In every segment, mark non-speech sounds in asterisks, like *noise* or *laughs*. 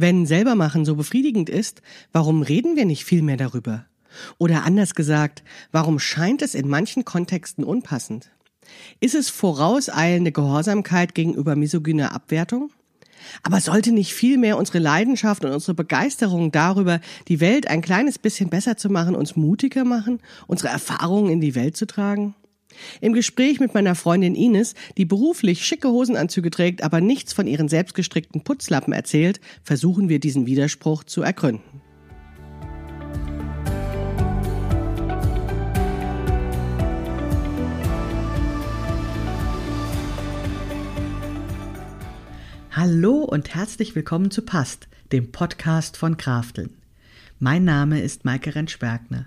Wenn Selbermachen so befriedigend ist, warum reden wir nicht viel mehr darüber? Oder anders gesagt, warum scheint es in manchen Kontexten unpassend? Ist es vorauseilende Gehorsamkeit gegenüber misogyner Abwertung? Aber sollte nicht vielmehr unsere Leidenschaft und unsere Begeisterung darüber, die Welt ein kleines bisschen besser zu machen, uns mutiger machen, unsere Erfahrungen in die Welt zu tragen? Im Gespräch mit meiner Freundin Ines, die beruflich schicke Hosenanzüge trägt, aber nichts von ihren selbstgestrickten Putzlappen erzählt, versuchen wir diesen Widerspruch zu ergründen. Hallo und herzlich willkommen zu Past, dem Podcast von Krafteln. Mein Name ist Maike Rentschbergner.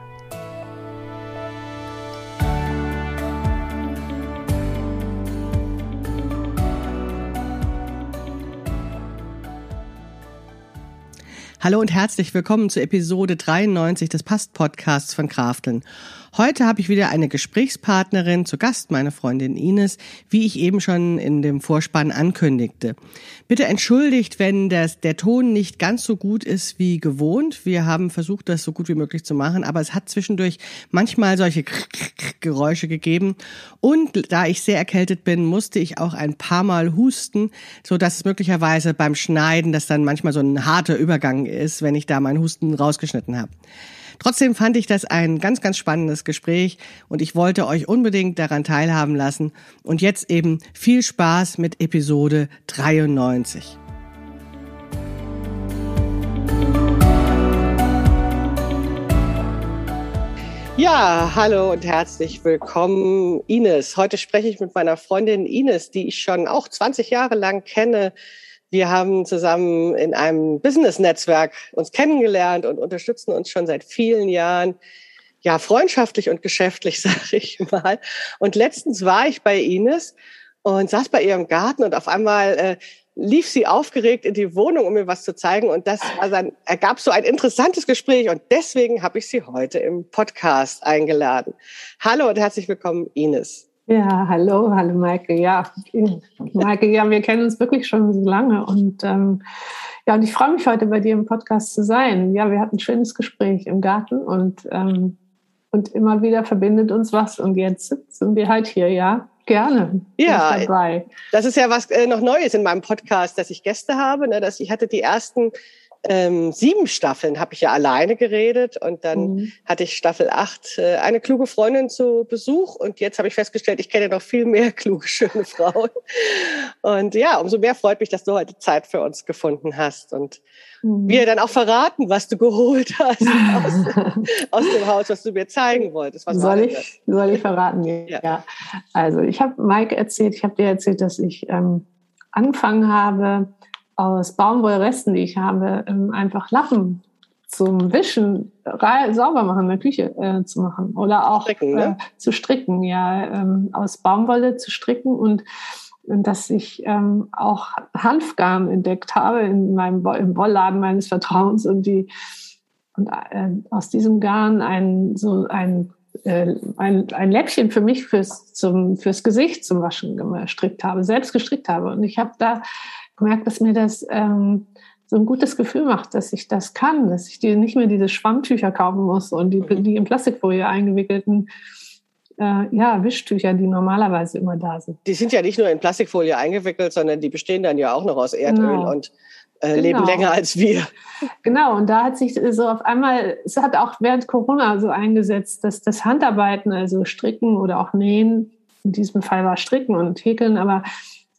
Hallo und herzlich willkommen zur Episode 93 des Past-Podcasts von Krafteln. Heute habe ich wieder eine Gesprächspartnerin zu Gast, meine Freundin Ines, wie ich eben schon in dem Vorspann ankündigte. Bitte entschuldigt, wenn das, der Ton nicht ganz so gut ist wie gewohnt. Wir haben versucht, das so gut wie möglich zu machen, aber es hat zwischendurch manchmal solche Geräusche gegeben. Und da ich sehr erkältet bin, musste ich auch ein paar Mal husten, so dass es möglicherweise beim Schneiden, das dann manchmal so ein harter Übergang ist, wenn ich da meinen Husten rausgeschnitten habe. Trotzdem fand ich das ein ganz, ganz spannendes Gespräch und ich wollte euch unbedingt daran teilhaben lassen. Und jetzt eben viel Spaß mit Episode 93. Ja, hallo und herzlich willkommen, Ines. Heute spreche ich mit meiner Freundin Ines, die ich schon auch 20 Jahre lang kenne. Wir haben zusammen in einem Business-Netzwerk uns kennengelernt und unterstützen uns schon seit vielen Jahren. Ja, freundschaftlich und geschäftlich, *laughs* sage ich mal. Und letztens war ich bei Ines und saß bei ihrem Garten und auf einmal äh, lief sie aufgeregt in die Wohnung, um mir was zu zeigen. Und das also ein, ergab so ein interessantes Gespräch. Und deswegen habe ich sie heute im Podcast eingeladen. Hallo und herzlich willkommen, Ines. Ja, hallo, hallo Maike. Ja, Maike, ja, wir kennen uns wirklich schon so lange und ähm, ja, und ich freue mich heute bei dir im Podcast zu sein. Ja, wir hatten ein schönes Gespräch im Garten und ähm, und immer wieder verbindet uns was und jetzt sitzen wir halt hier, ja. Gerne. Ja, das ist ja was äh, noch Neues in meinem Podcast, dass ich Gäste habe. Ne, dass ich hatte die ersten ähm, sieben Staffeln habe ich ja alleine geredet und dann mhm. hatte ich Staffel acht äh, eine kluge Freundin zu Besuch und jetzt habe ich festgestellt, ich kenne noch viel mehr *laughs* kluge, schöne Frauen. Und ja, umso mehr freut mich, dass du heute Zeit für uns gefunden hast und mhm. wir dann auch verraten, was du geholt hast aus, *laughs* aus dem Haus, was du mir zeigen wolltest. Was soll, ich, soll ich verraten? Ja. ja. Also ich habe Mike erzählt, ich habe dir erzählt, dass ich ähm, angefangen habe, aus Baumwollresten, die ich habe, ähm, einfach Lappen zum Wischen, sauber machen in der Küche äh, zu machen oder auch stricken, ne? äh, zu stricken, ja, ähm, aus Baumwolle zu stricken und, und dass ich ähm, auch Hanfgarn entdeckt habe in meinem im Wollladen meines Vertrauens und die und äh, aus diesem Garn ein so ein äh, ein, ein Läppchen für mich fürs, zum, fürs Gesicht zum Waschen gestrickt habe, selbst gestrickt habe. Und ich habe da gemerkt, dass mir das ähm, so ein gutes Gefühl macht, dass ich das kann, dass ich die, nicht mehr diese Schwammtücher kaufen muss und die, die in Plastikfolie eingewickelten äh, ja, Wischtücher, die normalerweise immer da sind. Die sind ja nicht nur in Plastikfolie eingewickelt, sondern die bestehen dann ja auch noch aus Erdöl genau. und äh, genau. leben länger als wir. Genau, und da hat sich so auf einmal, es hat auch während Corona so eingesetzt, dass das Handarbeiten, also Stricken oder auch Nähen, in diesem Fall war Stricken und Häkeln, aber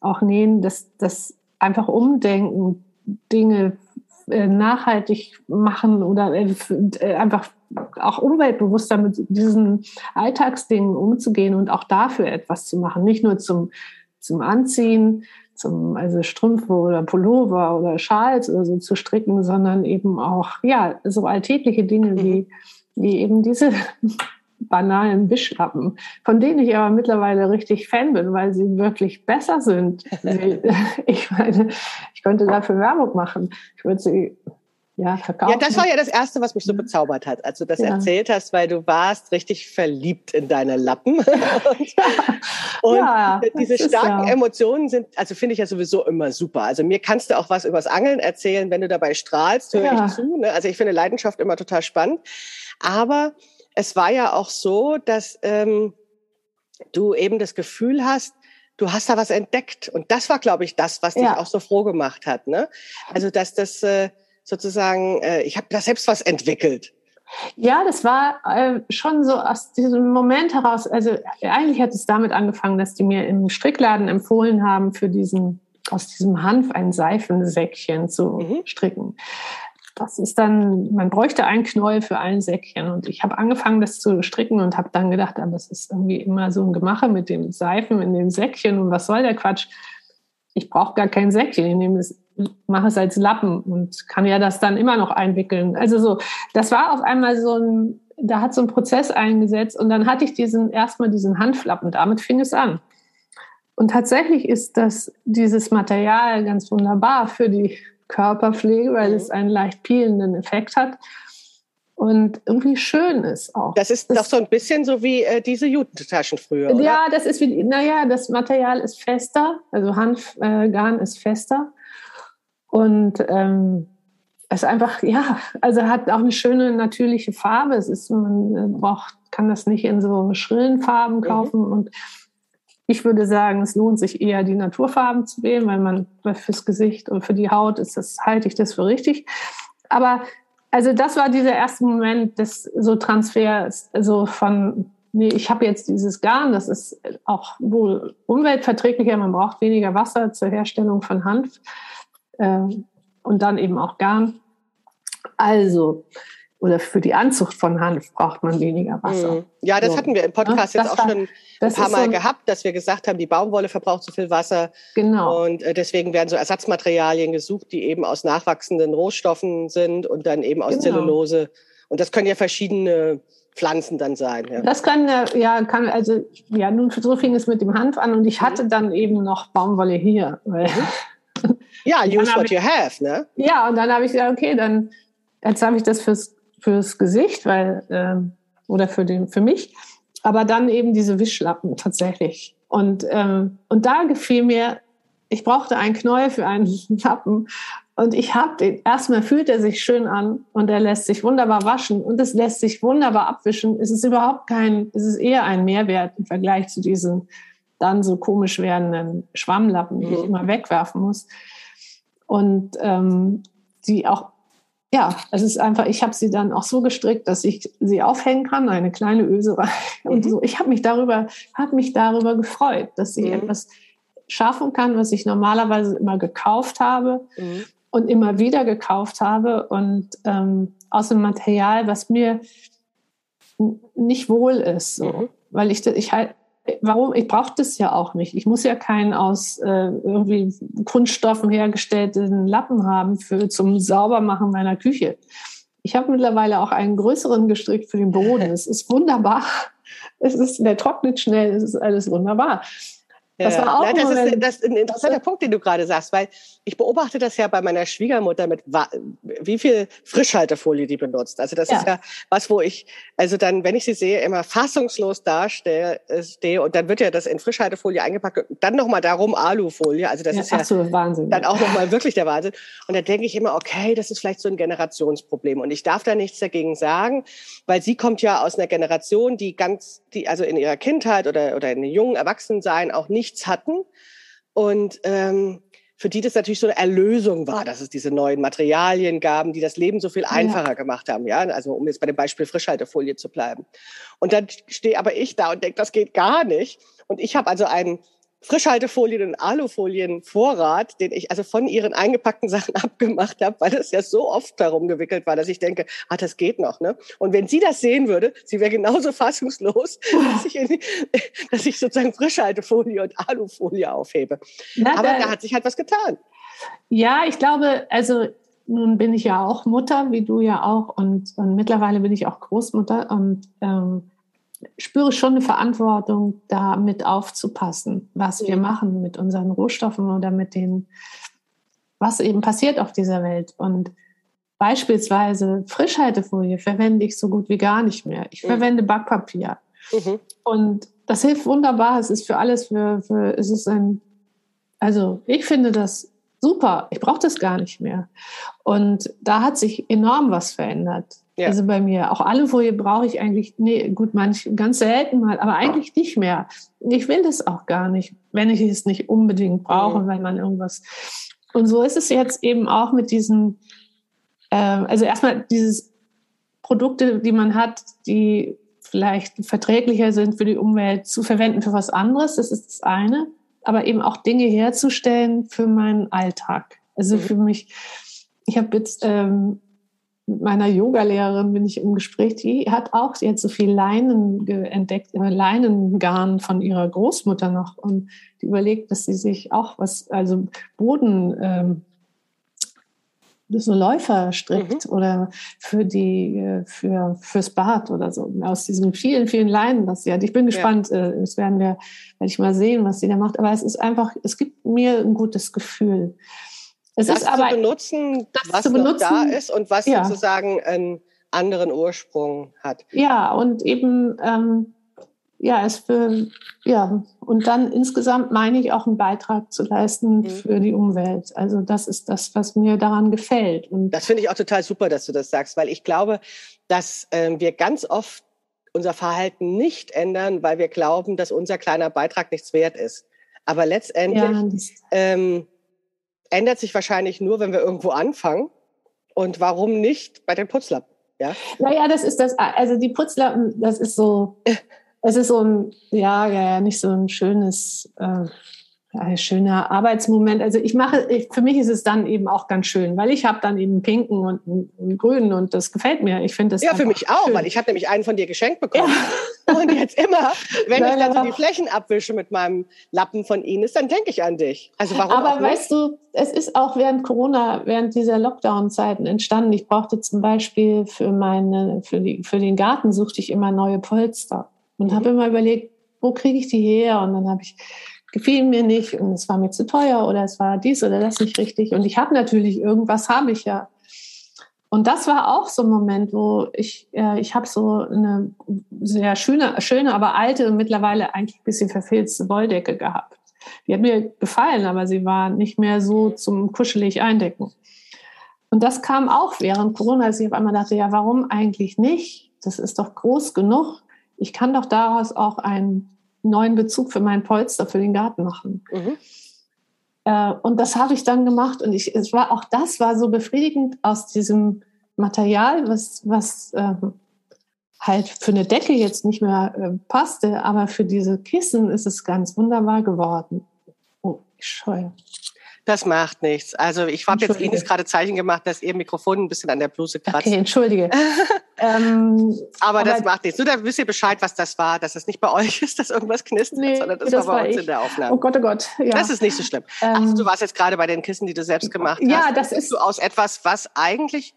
auch Nähen, dass das einfach umdenken, Dinge äh, nachhaltig machen oder äh, äh, einfach auch umweltbewusster mit diesen Alltagsdingen umzugehen und auch dafür etwas zu machen. Nicht nur zum, zum Anziehen, zum, also Strümpfe oder Pullover oder Schals oder so zu stricken, sondern eben auch, ja, so alltägliche Dinge wie, wie eben diese banalen Wischlappen, von denen ich aber mittlerweile richtig Fan bin, weil sie wirklich besser sind. *laughs* ich meine, ich könnte dafür Werbung machen. Ich würde sie ja, verkaufen. Ja, das war ja das Erste, was mich so bezaubert hat, als du das ja. erzählt hast, weil du warst richtig verliebt in deine Lappen. *laughs* und, *laughs* und ja, diese starken ja. Emotionen sind, also finde ich ja sowieso immer super. Also mir kannst du auch was übers Angeln erzählen, wenn du dabei strahlst, höre ich zu. Ne? Also ich finde Leidenschaft immer total spannend. Aber es war ja auch so, dass ähm, du eben das Gefühl hast, du hast da was entdeckt. Und das war, glaube ich, das, was dich auch so froh gemacht hat. Ne? Also dass das äh, sozusagen, äh, ich habe da selbst was entwickelt. Ja, das war äh, schon so aus diesem Moment heraus. Also eigentlich hat es damit angefangen, dass die mir im Strickladen empfohlen haben, für diesen aus diesem Hanf ein Seifensäckchen zu mhm. stricken. Das ist dann, man bräuchte ein Knäuel für ein Säckchen. Und ich habe angefangen, das zu stricken und habe dann gedacht, aber es ist irgendwie immer so ein Gemache mit dem Seifen in dem Säckchen und was soll der Quatsch? Ich brauche gar kein Säckchen, ich nehme es mache es als Lappen und kann ja das dann immer noch einwickeln. Also so, das war auf einmal so ein, da hat so ein Prozess eingesetzt und dann hatte ich diesen, erstmal diesen Handflappen, damit fing es an. Und tatsächlich ist das, dieses Material ganz wunderbar für die Körperpflege, weil mhm. es einen leicht peelenden Effekt hat und irgendwie schön ist auch. Das ist das, doch so ein bisschen so wie äh, diese Jutentaschen früher. Oder? Ja, das ist wie, naja, das Material ist fester, also Hanfgarn äh, ist fester und ähm, es ist einfach, ja, also hat auch eine schöne natürliche Farbe. Es ist, man äh, braucht, kann das nicht in so schrillen Farben mhm. kaufen. Mhm. Und ich würde sagen, es lohnt sich eher, die Naturfarben zu wählen, weil man fürs Gesicht und für die Haut ist das, halte ich das für richtig. Aber also das war dieser erste Moment des so Transfers, also von nee, ich habe jetzt dieses Garn, das ist auch wohl umweltverträglicher, man braucht weniger Wasser zur Herstellung von Hanf äh, und dann eben auch Garn. Also, oder für die Anzucht von Hanf braucht man weniger Wasser. Mhm. Ja, das so. hatten wir im Podcast ja, jetzt auch war, schon ein paar Mal so gehabt, dass wir gesagt haben, die Baumwolle verbraucht zu viel Wasser. Genau. Und äh, deswegen werden so Ersatzmaterialien gesucht, die eben aus nachwachsenden Rohstoffen sind und dann eben aus genau. Zellulose. Und das können ja verschiedene Pflanzen dann sein. Ja. Das kann ja kann also ja nun so fing es mit dem Hanf an und ich mhm. hatte dann eben noch Baumwolle hier. Mhm. *laughs* Ja, use what you have, ne? Ja, und dann habe ich gesagt, okay, dann jetzt habe ich das fürs, fürs Gesicht, weil, ähm, oder für, den, für mich, aber dann eben diese Wischlappen *laughs* tatsächlich. Und, ähm, und da gefiel mir, ich brauchte einen Knäuel für einen *laughs* Lappen. Und ich habe den, erstmal fühlt er sich schön an und er lässt sich wunderbar waschen und es lässt sich wunderbar abwischen. Es ist überhaupt kein, es ist eher ein Mehrwert im Vergleich zu diesen dann so komisch werdenden Schwammlappen, die mhm. ich immer wegwerfen muss. Und ähm, die auch, ja, es ist einfach, ich habe sie dann auch so gestrickt, dass ich sie aufhängen kann, eine kleine Öserei. *laughs* Mhm. Und so, ich habe mich darüber, habe mich darüber gefreut, dass sie mhm. etwas schaffen kann, was ich normalerweise immer gekauft habe mhm. und immer wieder gekauft habe und ähm, aus dem Material, was mir nicht wohl ist, so. Mhm. weil ich ich halt warum? Ich brauche das ja auch nicht. Ich muss ja keinen aus äh, irgendwie Kunststoffen hergestellten Lappen haben für zum Saubermachen meiner Küche. Ich habe mittlerweile auch einen größeren gestrickt für den Boden. *laughs* Es ist wunderbar. Es ist, der trocknet schnell. Es ist alles wunderbar. Das war auch ja, das ist das ist ein interessanter Punkt, den du gerade sagst, weil ich beobachte das ja bei meiner Schwiegermutter mit wie viel Frischhaltefolie die benutzt. Also das ja. ist ja was, wo ich also dann, wenn ich sie sehe, immer fassungslos dastehe äh, stehe und dann wird ja das in Frischhaltefolie eingepackt und dann nochmal darum Alufolie. Also das ja, ist ja so, Wahnsinn, dann auch nochmal wirklich der Wahnsinn. Und da denke ich immer, okay, das ist vielleicht so ein Generationsproblem und ich darf da nichts dagegen sagen, weil sie kommt ja aus einer Generation, die ganz, die also in ihrer Kindheit oder oder in jungen Erwachsensein auch nichts hatten und ähm, für die das natürlich so eine Erlösung war, dass es diese neuen Materialien gaben, die das Leben so viel einfacher ja. gemacht haben. Ja, also um jetzt bei dem Beispiel Frischhaltefolie zu bleiben. Und dann stehe aber ich da und denke, das geht gar nicht. Und ich habe also einen Frischhaltefolien und Alufolienvorrat, den ich also von ihren eingepackten Sachen *laughs* abgemacht habe, weil das ja so oft darum gewickelt war, dass ich denke, ah, das geht noch. Ne? Und wenn sie das sehen würde, sie wäre genauso *laughs* fassungslos, dass ich, in, *laughs* dass ich sozusagen Frischhaltefolie und Alufolie aufhebe. Na, Aber da, da hat sich halt was getan. Ja, ich glaube, also nun bin ich ja auch Mutter, wie du ja auch, und, und mittlerweile bin ich auch Großmutter und ähm, spüre schon eine Verantwortung, da mit aufzupassen, was wir machen mit unseren Rohstoffen oder mit den, was eben passiert auf dieser Welt. Und beispielsweise Frischhaltefolie verwende ich so gut wie gar nicht mehr. Ich mhm. verwende Backpapier. Mhm. Und das hilft wunderbar. Es ist für alles, für, für es ist ein, also ich finde das super. Ich brauche das gar nicht mehr. Und da hat sich enorm was verändert. Ja. Also bei mir. Auch Alufolie brauche ich eigentlich, nee, gut, manch, ganz selten mal, aber eigentlich nicht mehr. Ich will das auch gar nicht, wenn ich es nicht unbedingt brauche, mhm. weil man irgendwas. Und so ist es jetzt eben auch mit diesen, äh, also erstmal dieses Produkte, die man hat, die vielleicht verträglicher sind für die Umwelt, zu verwenden für was anderes. Das ist das eine. Aber eben auch Dinge herzustellen für meinen Alltag. Also mhm. für mich, ich habe jetzt ähm, mit meiner Yogalehrerin bin ich im Gespräch, die hat auch jetzt so viel Leinen entdeckt, äh, Leinengarn von ihrer Großmutter noch und die überlegt, dass sie sich auch was, also Boden, ähm, so Läufer strickt mhm. oder für die, äh, für, fürs Bad oder so. Aus diesen vielen, vielen Leinen, was sie hat. Ich bin gespannt, ja. Äh, das werden wir, werde ich mal sehen, was sie da macht. Aber es ist einfach, es gibt mir ein gutes Gefühl. Es das ist aber, zu benutzen, was zu benutzen, da ist und was ja. sozusagen einen anderen Ursprung hat. Ja, und eben, ähm, ja, es für, ja, und dann insgesamt meine ich auch einen Beitrag zu leisten mhm. für die Umwelt. Also das ist das, was mir daran gefällt. Und das finde ich auch total super, dass du das sagst, weil ich glaube, dass ähm, wir ganz oft unser Verhalten nicht ändern, weil wir glauben, dass unser kleiner Beitrag nichts wert ist. Aber letztendlich ja, ähm, ändert sich wahrscheinlich nur, wenn wir irgendwo anfangen. Und warum nicht bei den Putzlappen? Ja? Naja, das ist das, also die Putzlappen, das ist so, *laughs* es ist so ein, ja, ja, nicht so ein schönes, äh, ein schöner Arbeitsmoment. Also ich mache, ich, für mich ist es dann eben auch ganz schön, weil ich habe dann eben einen pinken und einen, einen, grünen und das gefällt mir. Ich finde das ja für mich auch, schön. weil ich habe nämlich einen von dir geschenkt bekommen ja. *laughs* und jetzt immer, wenn ich dann so die Flächen abwische mit meinem Lappen von Ines, dann denke ich an dich. Also warum? Aber weißt du, es ist auch während Corona, während dieser Lockdown-Zeiten entstanden. Ich brauchte zum Beispiel für meine, für die, für den Garten suchte ich immer neue Polster und mhm. habe immer überlegt, wo kriege ich die her? Und dann habe ich gefiel mir nicht und es war mir zu teuer oder es war dies oder das nicht richtig. Und ich habe natürlich irgendwas, habe ich ja. Und das war auch so ein Moment, wo ich, äh, ich habe so eine sehr schöne, schöne, aber alte, mittlerweile eigentlich ein bisschen verfilzte Wolldecke gehabt. Die hat mir gefallen, aber sie war nicht mehr so zum kuschelig eindecken. Und das kam auch während Corona, als ich auf einmal dachte, ja, warum eigentlich nicht? Das ist doch groß genug. Ich kann doch daraus auch ein neuen Bezug für meinen Polster für den Garten machen. Mhm. Äh, und das habe ich dann gemacht und ich, es war auch das war so befriedigend aus diesem Material, was, was äh, halt für eine Decke jetzt nicht mehr äh, passte, aber für diese Kissen ist es ganz wunderbar geworden. Oh, ich scheue. Das macht nichts. Also ich habe jetzt Ines gerade Zeichen gemacht, dass ihr Mikrofon ein bisschen an der Bluse kratzt. Okay, entschuldige. *laughs* ähm, aber, aber, das macht nichts. Nur da wisst ihr Bescheid, was das war, dass es nicht bei euch ist, dass irgendwas knistert, nee, sondern das, das war bei uns ich. in der Aufnahme. Oh Gott, oh Gott. Ja. Das ist nicht so schlimm. Ähm, also du warst jetzt gerade bei den Kissen, die du selbst gemacht hast. Ja, das ist du aus etwas, was eigentlich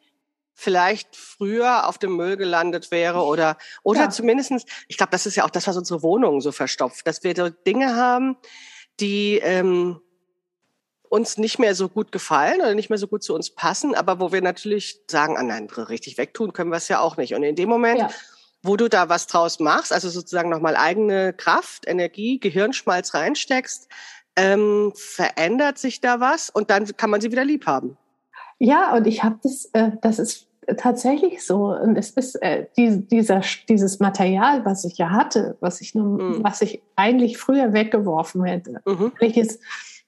vielleicht früher auf dem Müll gelandet wäre oder oder ja. zumindestens, ich glaube, das ist ja auch das, was unsere Wohnungen so verstopft, dass wir so Dinge haben, die ähm, uns nicht mehr so gut gefallen oder nicht mehr so gut zu uns passen, aber wo wir natürlich sagen, ah nein, richtig wegtun können wir es ja auch nicht. Und in dem Moment, ja. wo du da was draus machst, also sozusagen nochmal eigene Kraft, Energie, Gehirnschmalz reinsteckst, ähm, verändert sich da was und dann kann man sie wieder lieb haben. Ja, und ich habe das, äh, das ist tatsächlich so. Und es ist äh, die, dieser, dieses Material, was ich ja hatte, was ich nur, mhm. was ich eigentlich früher weggeworfen hätte, mhm. welches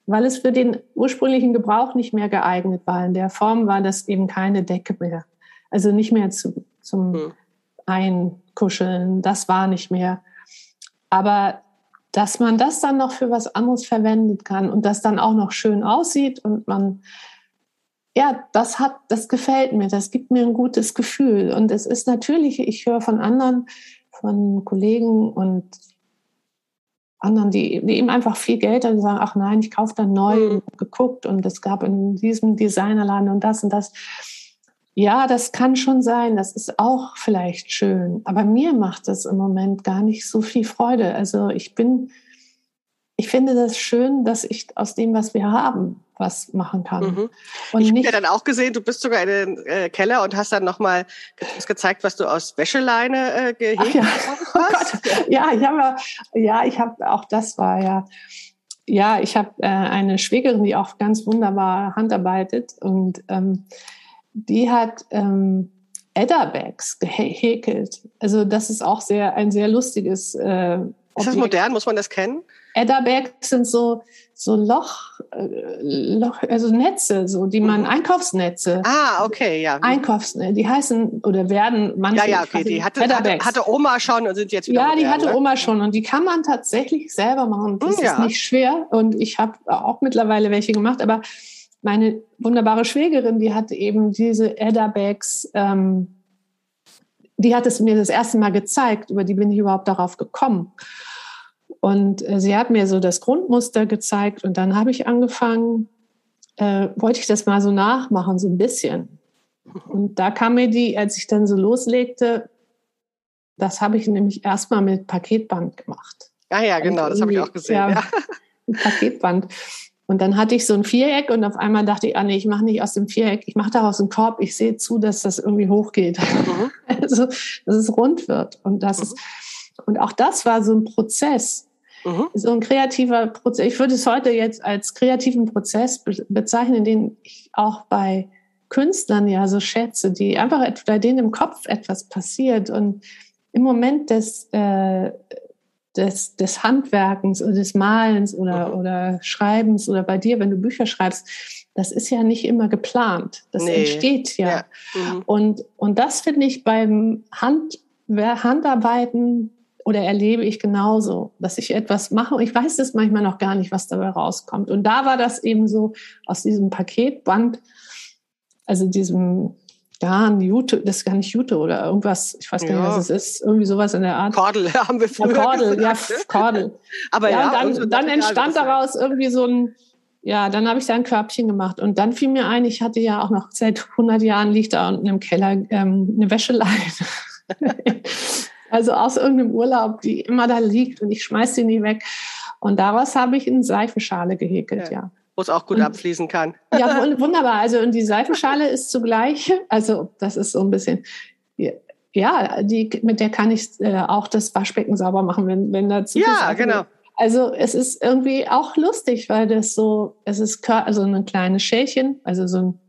weil es für den ursprünglichen Gebrauch nicht mehr geeignet war. In der Form war das eben keine Decke mehr. Also nicht mehr zu, zum hm. Einkuscheln, das war nicht mehr. Aber dass man das dann noch für was anderes verwenden kann und das dann auch noch schön aussieht und man, ja, das hat, das gefällt mir, das gibt mir ein gutes Gefühl. Und es ist natürlich, ich höre von anderen, von Kollegen und anderen, die, die eben einfach viel Geld haben, die sagen, ach nein, ich kaufe dann neu mhm. geguckt und es gab in diesem Designerladen und das und das. Ja, das kann schon sein. Das ist auch vielleicht schön. Aber mir macht das im Moment gar nicht so viel Freude. Also ich bin, ich finde das schön, dass ich aus dem, was wir haben, was machen kann. Mhm. Und ich habe ja dann auch gesehen, du bist sogar in den äh, Keller und hast dann nochmal gezeigt, was du aus Wäscheleine äh, gehegt ja. hast. *laughs* Oh Gott. ja, ich habe ja, ich habe auch das war ja ja, ich habe äh, eine Schwägerin, die auch ganz wunderbar handarbeitet und ähm, die hat ähm, Edda-Bags gehäkelt. Also das ist auch sehr ein sehr lustiges. Äh, ist das modern? Muss man das kennen? Edda-Bags sind so so Loch, äh, Loch, also Netze, so die man mhm. Einkaufsnetze. Ah, okay, ja. Einkaufsnetze, die heißen oder werden manche. Ja, ja, okay, die hatte, hatte, hatte, Oma schon und sind jetzt wieder. Ja, modern, die hatte ne? Oma schon und die kann man tatsächlich selber machen. Das hm, ja. ist nicht schwer und ich habe auch mittlerweile welche gemacht, aber meine wunderbare Schwägerin, die hatte eben diese Edda-Bags, ähm, die hat es mir das erste Mal gezeigt, über die bin ich überhaupt darauf gekommen. Und äh, sie hat mir so das Grundmuster gezeigt und dann habe ich angefangen, äh, wollte ich das mal so nachmachen, so ein bisschen. Und da kam mir die, als ich dann so loslegte, das habe ich nämlich erstmal mit Paketband gemacht. Ah ja, genau, das habe ich auch gesehen. Ja, ja. Paketband. Und dann hatte ich so ein Viereck und auf einmal dachte ich, ah nee, ich mache nicht aus dem Viereck, ich mache daraus einen Korb, ich sehe zu, dass das irgendwie hochgeht. Mhm. *laughs* Also, dass es rund wird. Und das mhm. ist, und auch das war so ein Prozess. Mhm. So ein kreativer Prozess. Ich würde es heute jetzt als kreativen Prozess bezeichnen, den ich auch bei Künstlern ja so schätze, die einfach bei denen im Kopf etwas passiert und im Moment des, äh, des, des Handwerkens oder des Malens oder, mhm. oder Schreibens oder bei dir, wenn du Bücher schreibst, das ist ja nicht immer geplant. Das nee. entsteht ja. ja. Mhm. Und, und das finde ich beim Hand, Handarbeiten oder erlebe ich genauso, dass ich etwas mache und ich weiß das manchmal noch gar nicht, was dabei rauskommt. Und da war das eben so aus diesem Paketband, also diesem Garn, Jute, das ist gar nicht Jute oder irgendwas, ich weiß gar nicht, was es ist, irgendwie sowas in der Art. Kordel *laughs* haben wir früher ja, Kordel, gesagt. ja, Kordel. Aber ja, ja dann, dann entstand daraus irgendwie so ein, ja, dann habe ich da ein Körbchen gemacht und dann fiel mir ein, ich hatte ja auch noch seit 100 Jahren liegt da unten im Keller ähm, eine Wäscheleine. *laughs* Also aus irgendeinem Urlaub, die immer da liegt und ich schmeiß sie nie weg. Und daraus habe ich eine Seifenschale gehäkelt, ja. ja. Wo es auch gut und, abfließen kann. Ja, *laughs* wunderbar. Also und die Seifenschale ist zugleich, also das ist so ein bisschen, ja, die, mit der kann ich äh, auch das Waschbecken sauber machen, wenn, wenn dazu Ja, genau. Also es ist irgendwie auch lustig, weil das so, es ist also ein kleines Schälchen, also so ein,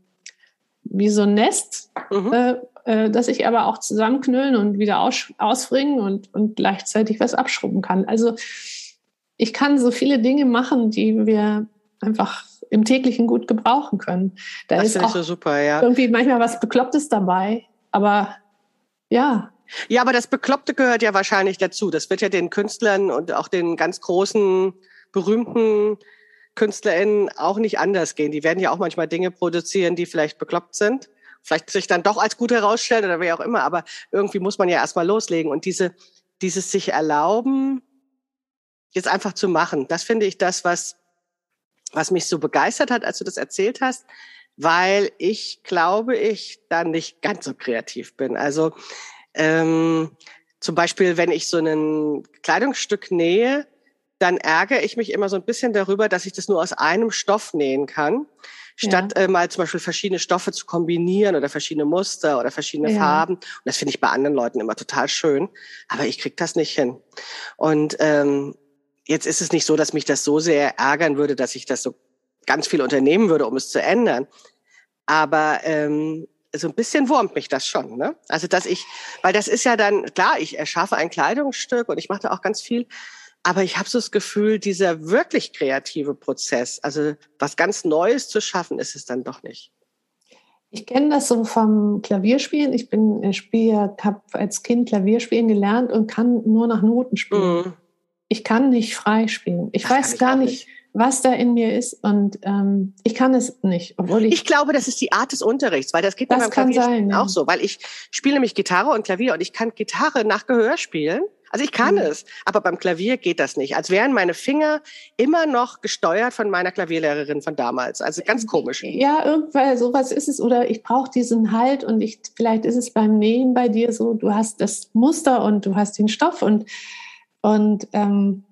wie so ein Nest, mhm. äh, äh, dass ich aber auch zusammenknüllen und wieder aus, ausbringen und, und gleichzeitig was abschrubben kann. Also ich kann so viele Dinge machen, die wir einfach im täglichen gut gebrauchen können. Da das ist auch so super, ja. irgendwie manchmal was Beklopptes dabei, aber ja. Ja, aber das Bekloppte gehört ja wahrscheinlich dazu. Das wird ja den Künstlern und auch den ganz großen, berühmten KünstlerInnen auch nicht anders gehen. Die werden ja auch manchmal Dinge produzieren, die vielleicht bekloppt sind vielleicht sich dann doch als gut herausstellen oder wie auch immer, aber irgendwie muss man ja erstmal loslegen und diese, dieses sich erlauben, jetzt einfach zu machen, das finde ich das, was, was mich so begeistert hat, als du das erzählt hast, weil ich glaube, ich da nicht ganz so kreativ bin. Also ähm, zum Beispiel, wenn ich so ein Kleidungsstück nähe, dann ärgere ich mich immer so ein bisschen darüber, dass ich das nur aus einem Stoff nähen kann statt ja. äh, mal zum Beispiel verschiedene Stoffe zu kombinieren oder verschiedene Muster oder verschiedene ja. Farben. Und das finde ich bei anderen Leuten immer total schön, aber ich krieg das nicht hin. Und ähm, jetzt ist es nicht so, dass mich das so sehr ärgern würde, dass ich das so ganz viel unternehmen würde, um es zu ändern. Aber ähm, so ein bisschen wurmt mich das schon. Ne? Also dass ich, weil das ist ja dann, klar, ich erschaffe ein Kleidungsstück und ich mache da auch ganz viel, aber ich habe so das Gefühl, dieser wirklich kreative Prozess, also was ganz Neues zu schaffen, ist es dann doch nicht. Ich kenne das so vom Klavierspielen. Ich bin äh, Spieler, habe als Kind Klavierspielen gelernt und kann nur nach Noten spielen. Mm. Ich kann nicht frei spielen. Ich das weiß gar nicht, nicht, was da in mir ist und ähm, ich kann es nicht. Obwohl ich, ich glaube, das ist die Art des Unterrichts, weil das geht mir beim Klavierspielen sein, ja. auch so, weil ich spiele nämlich Gitarre und Klavier und ich kann Gitarre nach Gehör spielen Also ich kann mhm. es, aber beim Klavier geht das nicht. Als wären meine Finger immer noch gesteuert von meiner Klavierlehrerin von damals. Also ganz komisch. Ja, irgendwann sowas ist es. Oder ich brauche diesen Halt und ich, vielleicht ist es beim Nähen bei dir so, du hast das Muster und du hast den Stoff und, und, ähm,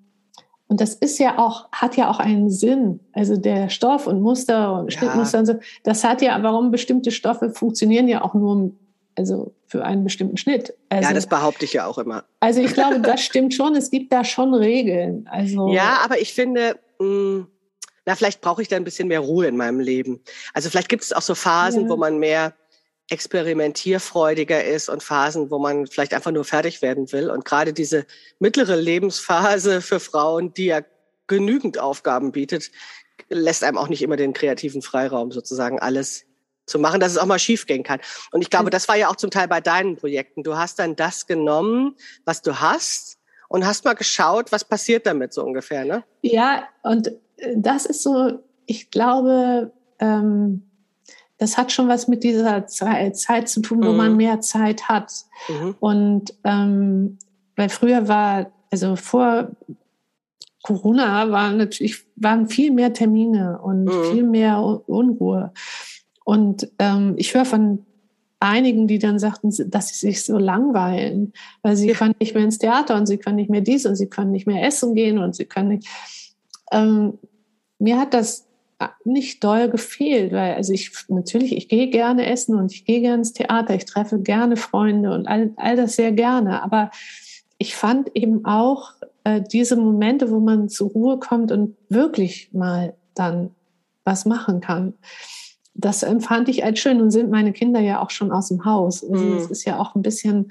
und das ist ja auch, hat ja auch einen Sinn. Also der Stoff und Muster und Schnittmuster ja. und so, das hat ja, warum bestimmte Stoffe funktionieren ja auch nur also für einen bestimmten Schnitt. Also, ja, das behaupte ich ja auch immer. Also ich glaube, das *laughs* stimmt schon. Es gibt da schon Regeln. Also ja, aber ich finde, mh, hm, na vielleicht brauche ich da ein bisschen mehr Ruhe in meinem Leben. Also vielleicht gibt es auch so Phasen, ja. wo man mehr experimentierfreudiger ist und Phasen, wo man vielleicht einfach nur fertig werden will. Und gerade diese mittlere Lebensphase für Frauen, die ja genügend Aufgaben bietet, lässt einem auch nicht immer den kreativen Freiraum, sozusagen alles zu machen, dass es auch mal schiefgehen kann. Und ich glaube, das war ja auch zum Teil bei deinen Projekten. Du hast dann das genommen, was du hast und hast mal geschaut, was passiert damit so ungefähr, ne? Ja, und äh, das ist so, ich glaube, ähm, das hat schon was mit dieser Zeit, Zeit zu tun, wo mhm. man mehr Zeit hat. Mhm. Und ähm, weil früher war, also vor Corona waren natürlich waren viel mehr Termine und mhm. viel mehr Unruhe. Und ähm, ich höre von einigen, die dann sagten, dass sie sich so langweilen, weil sie können nicht mehr ins Theater und sie können nicht mehr dies und sie können nicht mehr essen gehen und sie können nicht. Ähm, mir hat das nicht doll gefehlt, weil also ich natürlich, ich gehe gerne essen und ich gehe gerne ins Theater, ich treffe gerne Freunde und all, all das sehr gerne. Aber ich fand eben auch äh, diese Momente, wo man zur Ruhe kommt und wirklich mal dann was machen kann das empfand ich als schön. Nun sind meine Kinder ja auch schon aus dem Haus. Also mhm. Es ist ja auch ein bisschen,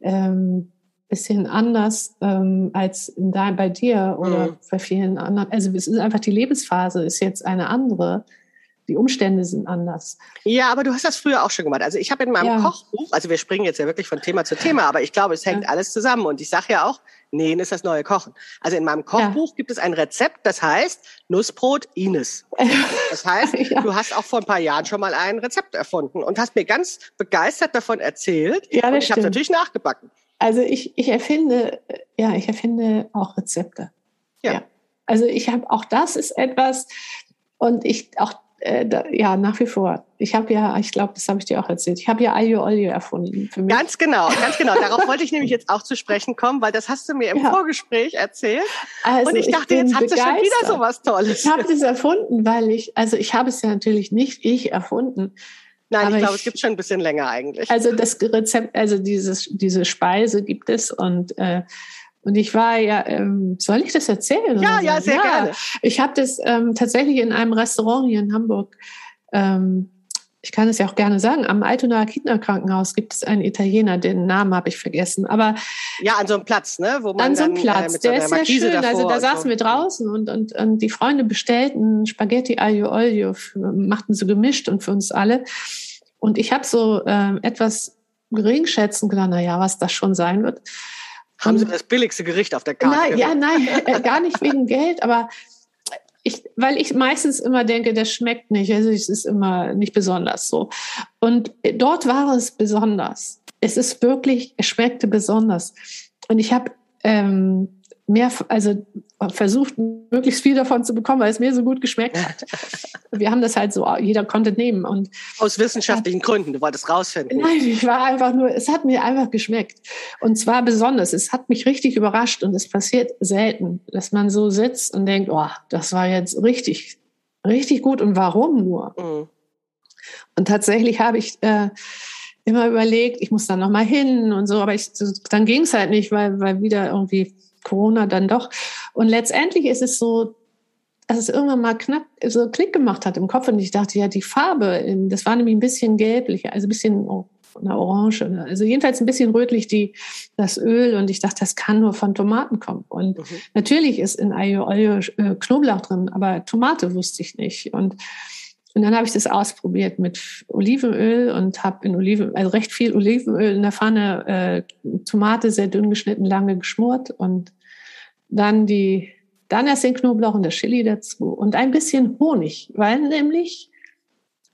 ähm, bisschen anders ähm, als in da, bei dir oder mhm. bei vielen anderen. Also es ist einfach die Lebensphase ist jetzt eine andere die Umstände sind anders. Ja, aber du hast das früher auch schon gemacht. Also ich habe in meinem ja. Kochbuch, also wir springen jetzt ja wirklich von Thema zu Thema, aber ich glaube, es hängt ja. alles zusammen. Und ich sage ja auch, Nähen ist das neue Kochen. Also in meinem Kochbuch ja. gibt es ein Rezept, das heißt Nussbrot Ines. *laughs* Das heißt, du hast auch vor ein paar Jahren schon mal ein Rezept erfunden und hast mir ganz begeistert davon erzählt. Ja, das und ich habe natürlich nachgebacken. Also ich, ich erfinde, ja, ich erfinde auch Rezepte. ja. Also ich habe auch das ist etwas und ich auch äh, da, ja, nach wie vor. Ich habe ja, ich glaube, das habe ich dir auch erzählt. Ich habe ja Aglio Olio erfunden. Für mich. Ganz genau, ganz genau. Darauf wollte ich nämlich jetzt auch zu sprechen kommen, weil das hast du mir im ja. Vorgespräch erzählt. Also und ich dachte, ich jetzt hat sie schon wieder so was Tolles. Ich habe das erfunden, weil ich, also ich habe es ja natürlich nicht ich erfunden. Nein, ich glaube, es gibt schon ein bisschen länger eigentlich. Also das Rezept, also dieses, diese Speise gibt es und äh, und ich war ja, ähm, soll ich das erzählen? Ja, ja, sehr ja. gerne. Ich habe das ähm, tatsächlich in einem Restaurant hier in Hamburg. Ähm, ich kann es ja auch gerne sagen, am Altonaer Kinderkrankenhaus gibt es einen Italiener, den Namen habe ich vergessen. Aber ja, an so einem Platz, ne, wo man an so einem Platz, äh, der so ist sehr schön. Also da saßen so. wir draußen und, und, und die Freunde bestellten Spaghetti aglio olio, machten so gemischt und für uns alle. Und ich habe so äh, etwas geringschätzend gedacht, na ja, was das schon sein wird. Haben Sie das billigste Gericht auf der Karte? Nein, ja, nein, *laughs* äh, gar nicht wegen Geld, aber ich, weil ich meistens immer denke, das schmeckt nicht. Also es ist immer nicht besonders so. Und dort war es besonders. Es ist wirklich, es schmeckte besonders. Und ich habe ähm, mehr, also versucht, möglichst viel davon zu bekommen, weil es mir so gut geschmeckt hat. Wir haben das halt so, jeder konnte nehmen. Und Aus wissenschaftlichen hat, Gründen, du wolltest rausfinden. Nein, ich war einfach nur, es hat mir einfach geschmeckt. Und zwar besonders, es hat mich richtig überrascht und es passiert selten, dass man so sitzt und denkt, oh, das war jetzt richtig, richtig gut und warum nur? Mhm. Und tatsächlich habe ich äh, immer überlegt, ich muss da nochmal hin und so, aber ich, dann ging es halt nicht, weil, weil wieder irgendwie Corona dann doch. Und letztendlich ist es so, dass es irgendwann mal knapp so Klick gemacht hat im Kopf und ich dachte, ja, die Farbe, das war nämlich ein bisschen gelblich, also ein bisschen eine Orange, also jedenfalls ein bisschen rötlich die, das Öl und ich dachte, das kann nur von Tomaten kommen. Und mhm. natürlich ist in Olio äh, Knoblauch drin, aber Tomate wusste ich nicht. Und und dann habe ich das ausprobiert mit Olivenöl und habe in Oliven, also recht viel Olivenöl in der Pfanne, äh, Tomate sehr dünn geschnitten, lange geschmort und dann die, dann erst den Knoblauch und das Chili dazu und ein bisschen Honig, weil nämlich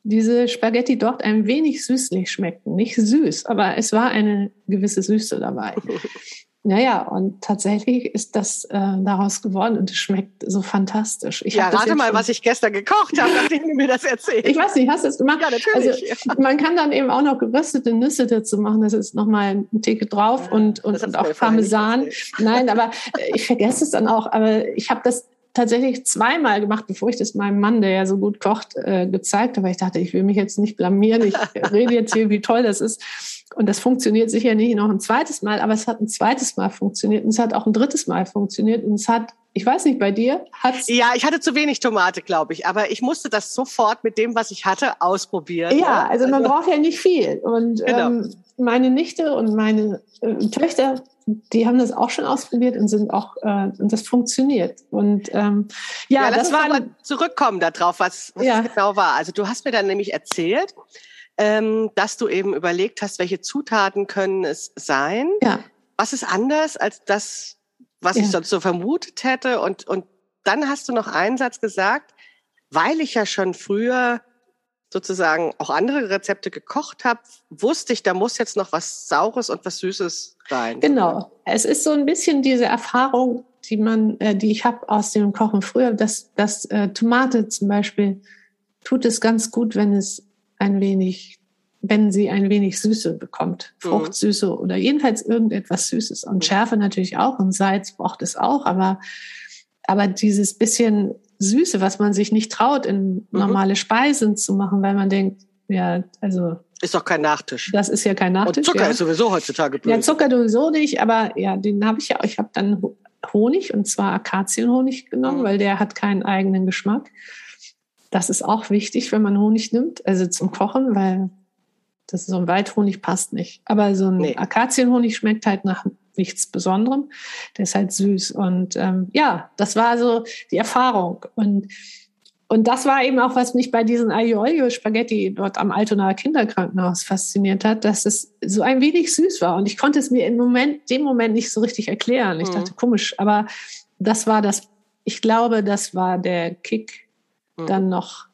diese Spaghetti dort ein wenig süßlich schmeckten. Nicht süß, aber es war eine gewisse Süße dabei. *laughs* Naja, und tatsächlich ist das äh, daraus geworden und es schmeckt so fantastisch. Ich ja, rate mal, was ich gestern gekocht habe, nachdem du mir das erzählt Ich weiß nicht, hast du es gemacht? Ja, natürlich. Also, man kann dann eben auch noch geröstete Nüsse dazu machen. Das ist nochmal ein Ticket drauf ja, und, und, und auch Parmesan. Nein, aber ich vergesse es dann auch. Aber ich habe das tatsächlich zweimal gemacht, bevor ich das meinem Mann, der ja so gut kocht, äh, gezeigt habe. Ich dachte, ich will mich jetzt nicht blamieren. Ich *laughs* rede jetzt hier, wie toll das ist. Und das funktioniert sicher nicht noch ein zweites Mal, aber es hat ein zweites Mal funktioniert und es hat auch ein drittes Mal funktioniert und es hat ich weiß nicht, bei dir hat's Ja, ich hatte zu wenig Tomate, glaube ich, aber ich musste das sofort mit dem, was ich hatte, ausprobieren. Ja, also man also, braucht ja nicht viel. Und genau. ähm, meine Nichte und meine äh, Töchter die haben das auch schon ausprobiert und sind auch äh, und das funktioniert und ähm, ja, ja das war aber zurückkommen darauf, was, was ja. genau war. Also du hast mir dann nämlich erzählt, ähm, dass du eben überlegt hast, welche Zutaten können es sein. Ja. Was ist anders als das, was ja. ich sonst so vermutet hätte? Und und dann hast du noch einen Satz gesagt, weil ich ja schon früher sozusagen auch andere Rezepte gekocht habe, wusste ich, da muss jetzt noch was Saures und was Süßes rein. Genau. Es ist so ein bisschen diese Erfahrung, die man, äh, die ich habe aus dem Kochen früher, dass, dass äh, Tomate zum Beispiel tut es ganz gut, wenn es ein wenig, wenn sie ein wenig Süße bekommt, mhm. Fruchtsüße oder jedenfalls irgendetwas Süßes und mhm. Schärfe natürlich auch und Salz braucht es auch, aber aber dieses bisschen Süße, was man sich nicht traut, in mhm. normale Speisen zu machen, weil man denkt, ja, also. Ist doch kein Nachtisch. Das ist ja kein Nachtisch. Und Zucker ja. ist sowieso heutzutage böse. Ja, Zucker sowieso nicht, aber ja, den habe ich ja, ich habe dann Honig und zwar Akazienhonig genommen, mhm. weil der hat keinen eigenen Geschmack. Das ist auch wichtig, wenn man Honig nimmt, also zum Kochen, weil das so ein Waldhonig passt nicht. Aber so ein nee. Akazienhonig schmeckt halt nach nichts Besonderem. Der ist halt süß. Und ähm, ja, das war so die Erfahrung. Und, und das war eben auch, was mich bei diesen Aglio Spaghetti dort am Altonaer Kinderkrankenhaus fasziniert hat, dass es so ein wenig süß war. Und ich konnte es mir im Moment, dem Moment nicht so richtig erklären. Ich mhm. dachte, komisch, aber das war das, ich glaube, das war der Kick mhm. dann noch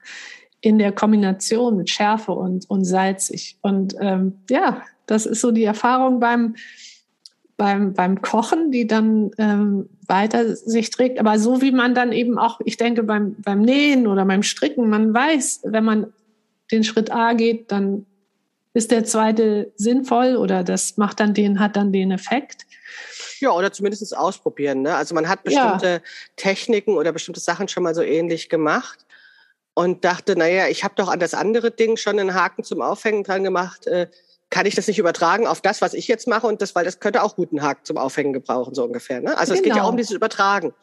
in der Kombination mit Schärfe und, und salzig. Und ähm, ja, das ist so die Erfahrung beim, beim, beim Kochen, die dann ähm, weiter sich trägt. Aber so wie man dann eben auch, ich denke, beim, beim Nähen oder beim Stricken, man weiß, wenn man den Schritt A geht, dann ist der zweite sinnvoll oder das macht dann den, hat dann den Effekt. Ja, oder zumindest ausprobieren. Ne? Also man hat bestimmte ja. Techniken oder bestimmte Sachen schon mal so ähnlich gemacht und dachte, naja, ich habe doch an das andere Ding schon einen Haken zum Aufhängen dran gemacht. Äh, kann ich das nicht übertragen auf das, was ich jetzt mache und das, weil das könnte auch guten Haken zum Aufhängen gebrauchen, so ungefähr. Ne? Also genau. es geht ja auch um genau. dieses Übertragen.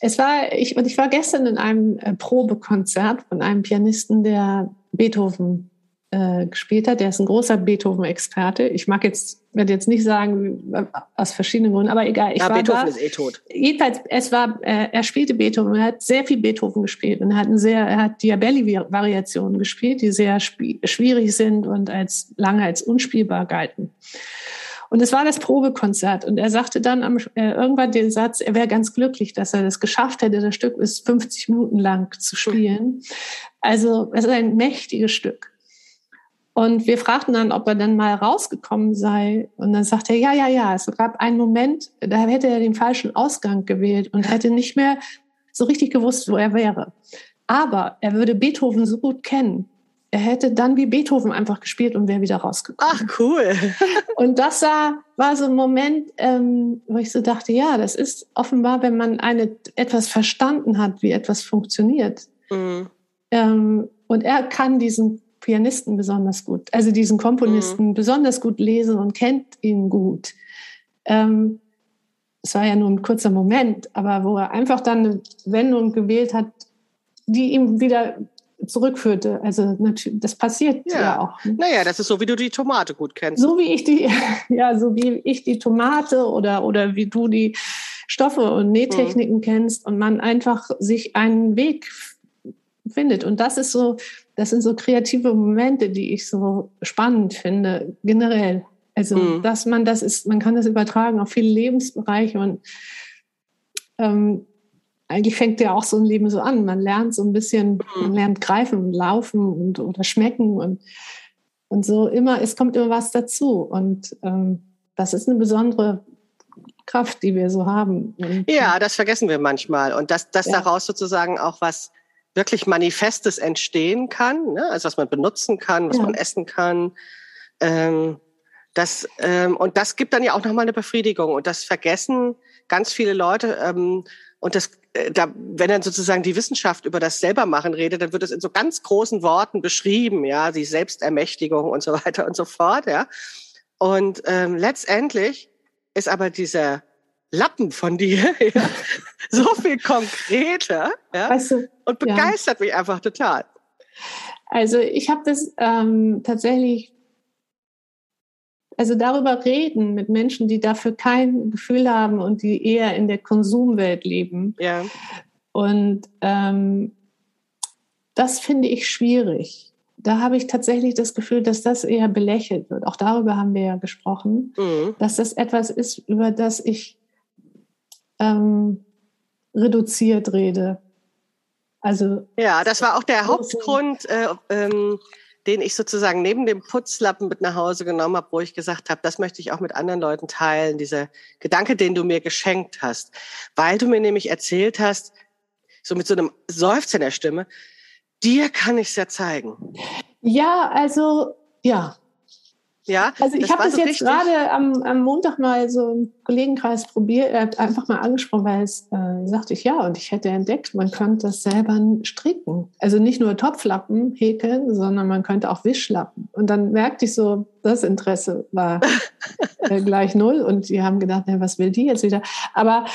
Es war, ich, und ich war gestern in einem äh, Probekonzert von einem Pianisten, der Beethoven äh, gespielt hat. Der ist ein großer Beethoven-Experte. Ich mag jetzt, werde jetzt nicht sagen, aus verschiedenen Gründen, aber egal. Ich ja, war Beethoven da. ist eh tot. Jedenfalls, es war, äh, er spielte Beethoven, er hat sehr viel Beethoven gespielt und er hat, ein sehr, er hat Diabelli-Variationen gespielt, die sehr schwierig sind und als lange als unspielbar galten. Und es war das Probekonzert. Und er sagte dann am, äh, irgendwann den Satz, er wäre ganz glücklich, dass er das geschafft hätte, das Stück bis 50 Minuten lang zu spielen. Also es ist ein mächtiges Stück. Und wir fragten dann, ob er dann mal rausgekommen sei. Und dann sagte er, ja, ja, ja. Es gab einen Moment, da hätte er den falschen Ausgang gewählt und hätte nicht mehr so richtig gewusst, wo er wäre. Aber er würde Beethoven so gut kennen. Er hätte dann wie Beethoven einfach gespielt und wäre wieder rausgekommen. Ach, cool. *laughs* und das war, war so ein Moment, ähm, wo ich so dachte, ja, das ist offenbar, wenn man eine, etwas verstanden hat, wie etwas funktioniert. Mhm. Ähm, und er kann diesen Pianisten besonders gut, also diesen Komponisten mhm. besonders gut lesen und kennt ihn gut. Ähm, es war ja nur ein kurzer Moment, aber wo er einfach dann eine Wendung gewählt hat, die ihm wieder zurückführte. Also das passiert ja, ja auch. Ne? Naja, das ist so, wie du die Tomate gut kennst. So wie ich die, *laughs* ja, so wie ich die Tomate oder, oder wie du die Stoffe und Nähtechniken mhm. kennst und man einfach sich einen Weg findet. Und das ist so, das sind so kreative Momente, die ich so spannend finde, generell. Also, mhm. dass man das ist, man kann das übertragen auf viele Lebensbereiche und ähm, eigentlich fängt ja auch so ein Leben so an. Man lernt so ein bisschen, mhm. man lernt greifen und laufen und oder schmecken und, und so immer, es kommt immer was dazu. Und ähm, das ist eine besondere Kraft, die wir so haben. Und, ja, das vergessen wir manchmal. Und dass, dass ja. daraus sozusagen auch was wirklich Manifestes entstehen kann, ne? also was man benutzen kann, was ja. man essen kann. Ähm, das, ähm, und das gibt dann ja auch nochmal eine Befriedigung. Und das vergessen ganz viele Leute. Ähm, und das, äh, da, wenn dann sozusagen die Wissenschaft über das Selbermachen redet, dann wird es in so ganz großen Worten beschrieben, ja, die Selbstermächtigung und so *laughs* weiter und so fort, ja. Und ähm, letztendlich ist aber dieser Lappen von dir *laughs* ja, so viel konkreter ja, weißt du, und begeistert ja. mich einfach total. Also ich habe das ähm, tatsächlich, also darüber reden mit Menschen, die dafür kein Gefühl haben und die eher in der Konsumwelt leben. Ja. Und ähm, das finde ich schwierig. Da habe ich tatsächlich das Gefühl, dass das eher belächelt wird. Auch darüber haben wir ja gesprochen, mhm. dass das etwas ist, über das ich ähm, reduziert rede. Also ja, das war auch der Hauptgrund, äh, ähm, den ich sozusagen neben dem Putzlappen mit nach Hause genommen habe, wo ich gesagt habe, das möchte ich auch mit anderen Leuten teilen, dieser Gedanke, den du mir geschenkt hast, weil du mir nämlich erzählt hast, so mit so einem Seufzer in der Stimme, dir kann ich es ja zeigen. Ja, also ja, ja, also ich habe das so jetzt gerade am, am Montag mal so im Kollegenkreis probiert, er hat einfach mal angesprochen, weil es äh, sagte ich ja und ich hätte entdeckt, man könnte das selber stricken. Also nicht nur Topflappen häkeln, sondern man könnte auch Wischlappen. Und dann merkte ich so, das Interesse war *laughs* äh, gleich null und die haben gedacht, na, was will die jetzt wieder? Aber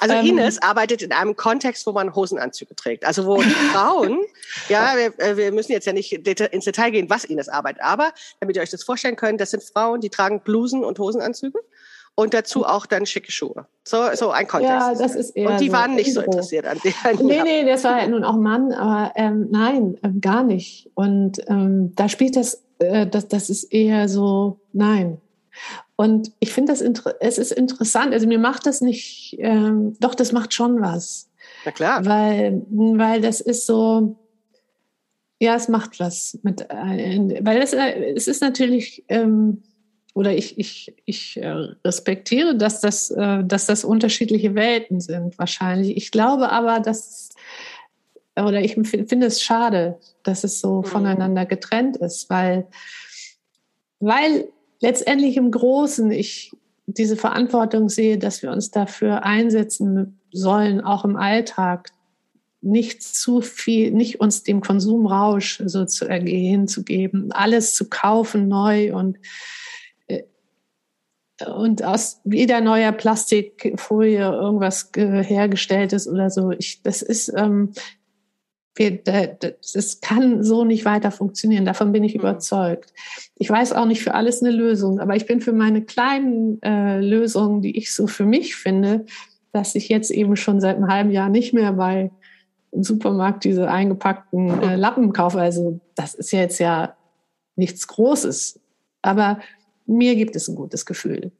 also ähm, Ines arbeitet in einem Kontext, wo man Hosenanzüge trägt. Also wo Frauen, *laughs* ja, wir, äh, wir müssen jetzt ja nicht ins Detail gehen, was Ines arbeitet, aber damit ihr euch das vorstellen könnt, das sind Frauen, die tragen Blusen und Hosenanzüge und dazu auch dann schicke Schuhe. So, so ein Kontext. Ja, das ist eher Und die so waren nicht so interessiert an denen. Nee, nee, das war ja nun auch Mann, aber ähm, nein, ähm, gar nicht. Und ähm, da spielt das, äh, das, das ist eher so, nein. Und ich finde das, es ist interessant. Also mir macht das nicht, ähm, doch, das macht schon was. Na klar. Weil, weil das ist so, ja, es macht was mit, äh, weil es, äh, es ist natürlich, ähm, oder ich, ich, ich äh, respektiere, dass das, äh, dass das unterschiedliche Welten sind, wahrscheinlich. Ich glaube aber, dass, oder ich finde es schade, dass es so mhm. voneinander getrennt ist, weil, weil letztendlich im Großen ich diese Verantwortung sehe, dass wir uns dafür einsetzen sollen, auch im Alltag, nicht zu viel, nicht uns dem Konsumrausch so zu ergehen zu geben, alles zu kaufen neu und äh, und aus jeder neuer Plastikfolie irgendwas hergestellt ist oder so. Ich, das ist, ähm, es kann so nicht weiter funktionieren. Davon bin ich mhm. überzeugt. Ich weiß auch nicht für alles eine Lösung, aber ich bin für meine kleinen äh, Lösungen, die ich so für mich finde, dass ich jetzt eben schon seit einem halben Jahr nicht mehr bei im Supermarkt diese eingepackten äh, Lappen kaufe. Also das ist jetzt ja nichts Großes. Aber mir gibt es ein gutes Gefühl.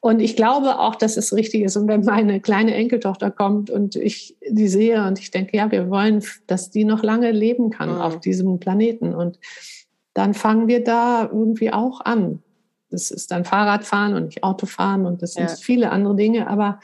Und ich glaube auch, dass es richtig ist. Und wenn meine kleine Enkeltochter kommt und ich die sehe und ich denke, ja, wir wollen, dass die noch lange leben kann mhm. auf diesem Planeten. Und dann fangen wir da irgendwie auch an. Das ist dann Fahrradfahren und nicht Autofahren und das sind ja. viele andere Dinge. Aber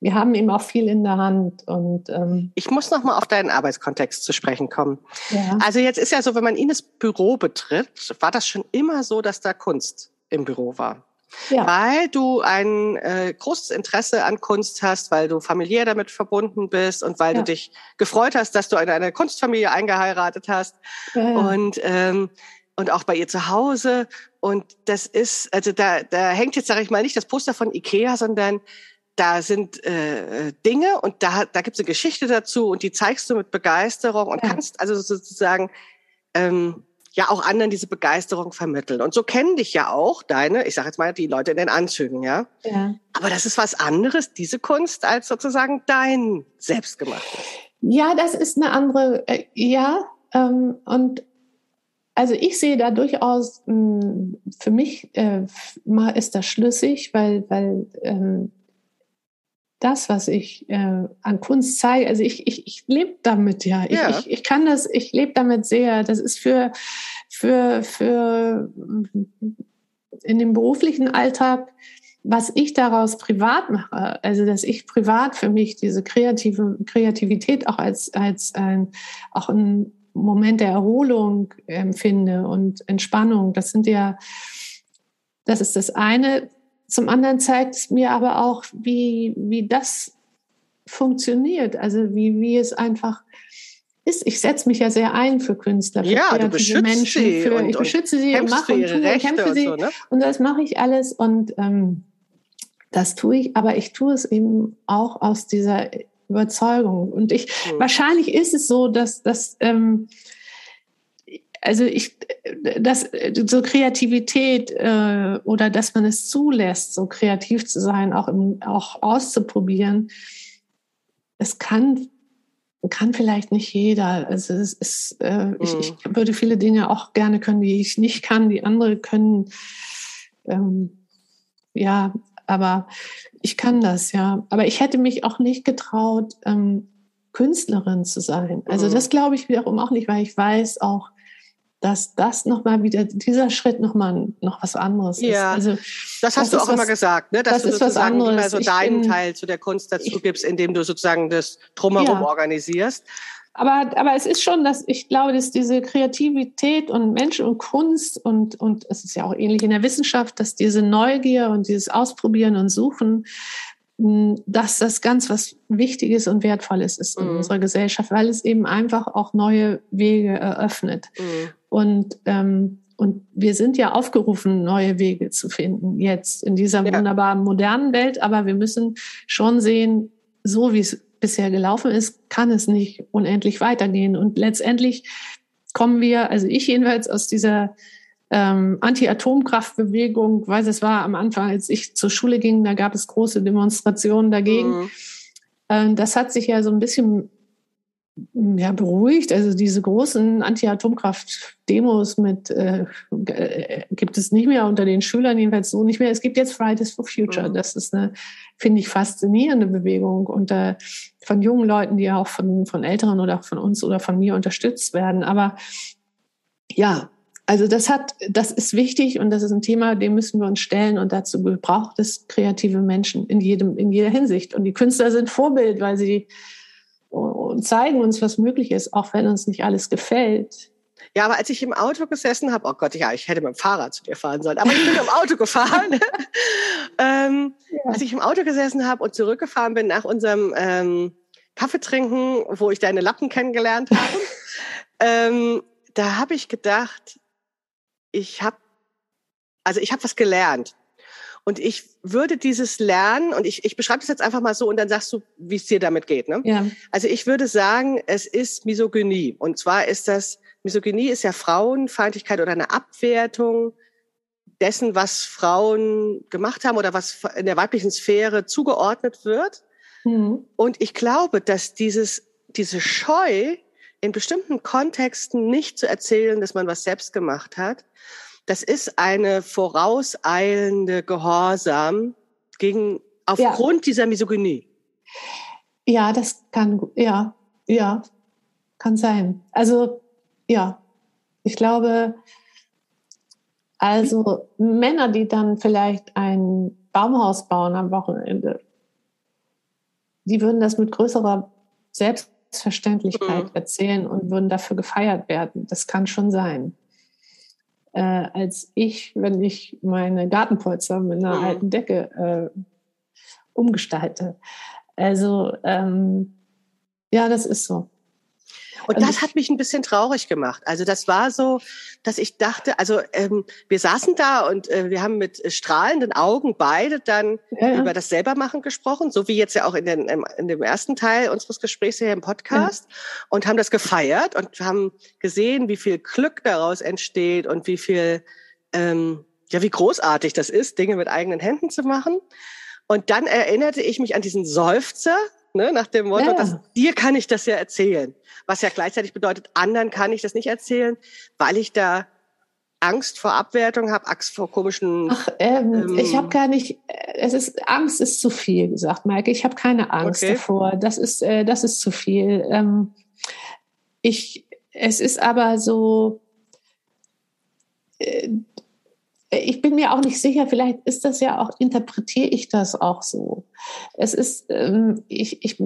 wir haben eben auch viel in der Hand. Und, ähm ich muss noch mal auf deinen Arbeitskontext zu sprechen kommen. Ja. Also jetzt ist ja so, wenn man Ines Büro betritt, war das schon immer so, dass da Kunst im Büro war. Ja. Weil du ein äh, großes Interesse an Kunst hast, weil du familiär damit verbunden bist und weil ja. du dich gefreut hast, dass du in eine Kunstfamilie eingeheiratet hast ja, und ähm, und auch bei ihr zu Hause. Und das ist, also da, da hängt jetzt, sage ich mal, nicht das Poster von Ikea, sondern da sind äh, Dinge und da, da gibt es eine Geschichte dazu und die zeigst du mit Begeisterung und kannst also sozusagen ähm, ja auch anderen diese Begeisterung vermitteln. Und so kennen dich ja auch deine, ich sage jetzt mal, die Leute in den Anzügen, ja? ja. Aber das ist was anderes, diese Kunst, als sozusagen dein selbstgemachtes. Ja, das ist eine andere, äh, ja. Ähm, und also ich sehe da durchaus, mh, hm, für mich äh, ist das schlüssig, weil, weil ähm, das, was ich äh, an Kunst zeige, also ich, ich, ich lebe damit ja. Ich, ja. ich, ich kann das, ich lebe damit sehr. Das ist für, für, für in dem beruflichen Alltag was ich daraus privat mache, also dass ich privat für mich diese kreative Kreativität auch als als ein auch ein Moment der Erholung empfinde und Entspannung, das sind ja das ist das eine. Zum anderen zeigt es mir aber auch, wie wie das funktioniert, also wie wie es einfach ist, ich setze mich ja sehr ein für Künstler, für ja, kreative Menschen, für, ich beschütze sie und mache und tue und kämpfe sie. Und, so, ne? und das mache ich alles und ähm, das tue ich, aber ich tue es eben auch aus dieser Überzeugung. Und ich, mhm. wahrscheinlich ist es so, dass, dass ähm, also ich, dass so Kreativität äh, oder dass man es zulässt, so kreativ zu sein, auch, im, auch auszuprobieren, es kann kann vielleicht nicht jeder. Also es ist, äh, mhm. ich, ich, mhm. würde viele Dinge auch gerne können, die ich nicht kann, die andere können. Ähm, ja, aber ich kann das, ja. Aber ich hätte mich auch nicht getraut, ähm, Künstlerin zu sein. Also mhm. das glaube ich wiederum auch nicht, weil ich weiß auch, dass das nochmal wieder, dieser Schritt nochmal noch was anderes ja, ist. Also, das hast das du auch was, immer gesagt, ne? dass das du sozusagen mehr so deinen bin, Teil zu der Kunst dazu ich, gibst, indem du sozusagen das Drumherum ja. organisierst. Aber, aber es ist schon, dass ich glaube, dass diese Kreativität und Mensch und Kunst und, und es ist ja auch ähnlich in der Wissenschaft, dass diese Neugier und dieses Ausprobieren und Suchen, dass das ganz was Wichtiges und Wertvolles ist in mhm. unserer Gesellschaft, weil es eben einfach auch neue Wege eröffnet. Mhm. Und, ähm, und wir sind ja aufgerufen, neue Wege zu finden, jetzt in dieser ja. wunderbaren modernen Welt. Aber wir müssen schon sehen, so wie es bisher gelaufen ist, kann es nicht unendlich weitergehen. Und letztendlich kommen wir, also ich jedenfalls aus dieser ähm, Anti-Atomkraftbewegung, weil es war am Anfang, als ich zur Schule ging, da gab es große Demonstrationen dagegen. Mhm. Ähm, das hat sich ja so ein bisschen ja, beruhigt. Also diese großen Anti-Atomkraft-Demos mit äh, äh, gibt es nicht mehr unter den Schülern, jedenfalls so nicht mehr. Es gibt jetzt Fridays for Future. Mhm. Das ist eine, finde ich, faszinierende Bewegung unter von jungen Leuten, die ja auch von, von Älteren oder von uns oder von mir unterstützt werden. Aber ja, also das hat, das ist wichtig und das ist ein Thema, dem müssen wir uns stellen und dazu braucht es kreative Menschen in jedem, in jeder Hinsicht. Und die Künstler sind Vorbild, weil sie und zeigen uns, was möglich ist, auch wenn uns nicht alles gefällt. Ja, aber als ich im Auto gesessen habe, oh Gott, ja, ich hätte mit dem Fahrrad zu dir fahren sollen, aber ich bin im Auto gefahren. *laughs* ähm, ja. Als ich im Auto gesessen habe und zurückgefahren bin nach unserem ähm, Kaffeetrinken, wo ich deine Lappen kennengelernt habe, *laughs* ähm, da habe ich gedacht, ich habe, also ich habe was gelernt. Und ich würde dieses Lernen, und ich, ich beschreibe das jetzt einfach mal so und dann sagst du, wie es dir damit geht. Ne? Ja. Also ich würde sagen, es ist Misogynie. Und zwar ist das, Misogynie ist ja Frauenfeindlichkeit oder eine Abwertung dessen, was Frauen gemacht haben oder was in der weiblichen Sphäre zugeordnet wird. Mhm. Und ich glaube, dass dieses, diese Scheu, in bestimmten Kontexten nicht zu erzählen, dass man was selbst gemacht hat, das ist eine vorauseilende Gehorsam gegen, aufgrund ja. dieser Misogynie. Ja, das kann, ja, ja, kann sein. Also, ja, ich glaube, also Männer, die dann vielleicht ein Baumhaus bauen am Wochenende, die würden das mit größerer Selbstverständlichkeit mhm. erzählen und würden dafür gefeiert werden. Das kann schon sein äh, als ich, wenn ich meine Gartenpolster mit einer mhm. alten Decke äh, umgestalte. Also ähm, ja, das ist so. Und also das hat mich ein bisschen traurig gemacht. Also das war so, dass ich dachte, also ähm, wir saßen da und äh, wir haben mit strahlenden Augen beide dann ja, ja. über das Selbermachen gesprochen, so wie jetzt ja auch in, den, in dem ersten Teil unseres Gesprächs hier im Podcast ja. und haben das gefeiert und haben gesehen, wie viel Glück daraus entsteht und wie viel, ähm, ja, wie großartig das ist, Dinge mit eigenen Händen zu machen. Und dann erinnerte ich mich an diesen Seufzer, ne, nach dem Motto, dass, dir kann ich das ja erzählen was ja gleichzeitig bedeutet, anderen kann ich das nicht erzählen, weil ich da Angst vor Abwertung habe, Angst vor komischen. Ach, ähm, ähm, ich habe gar nicht. Äh, es ist Angst ist zu viel gesagt, Maike. Ich habe keine Angst okay. davor. Das ist äh, das ist zu viel. Ähm, ich. Es ist aber so. Äh, ich bin mir auch nicht sicher, vielleicht ist das ja auch, interpretiere ich das auch so. Es ist, ähm, ich, ich,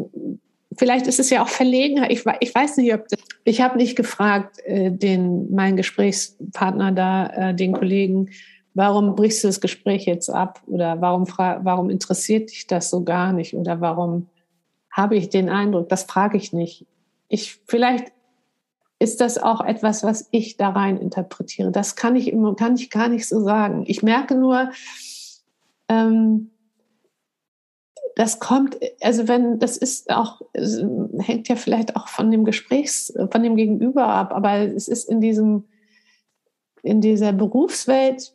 vielleicht ist es ja auch verlegen. Ich, ich weiß nicht, ob das, ich habe nicht gefragt, äh, den, meinen Gesprächspartner da, äh, den Kollegen, warum brichst du das Gespräch jetzt ab? Oder warum, warum interessiert dich das so gar nicht? Oder warum habe ich den Eindruck, das frage ich nicht. Ich, vielleicht ist das auch etwas, was ich da rein interpretiere. Das kann ich, immer, kann ich gar nicht so sagen. Ich merke nur, ähm, das kommt, also wenn, das ist auch, hängt ja vielleicht auch von dem Gesprächs, von dem Gegenüber ab, aber es ist in diesem, in dieser Berufswelt,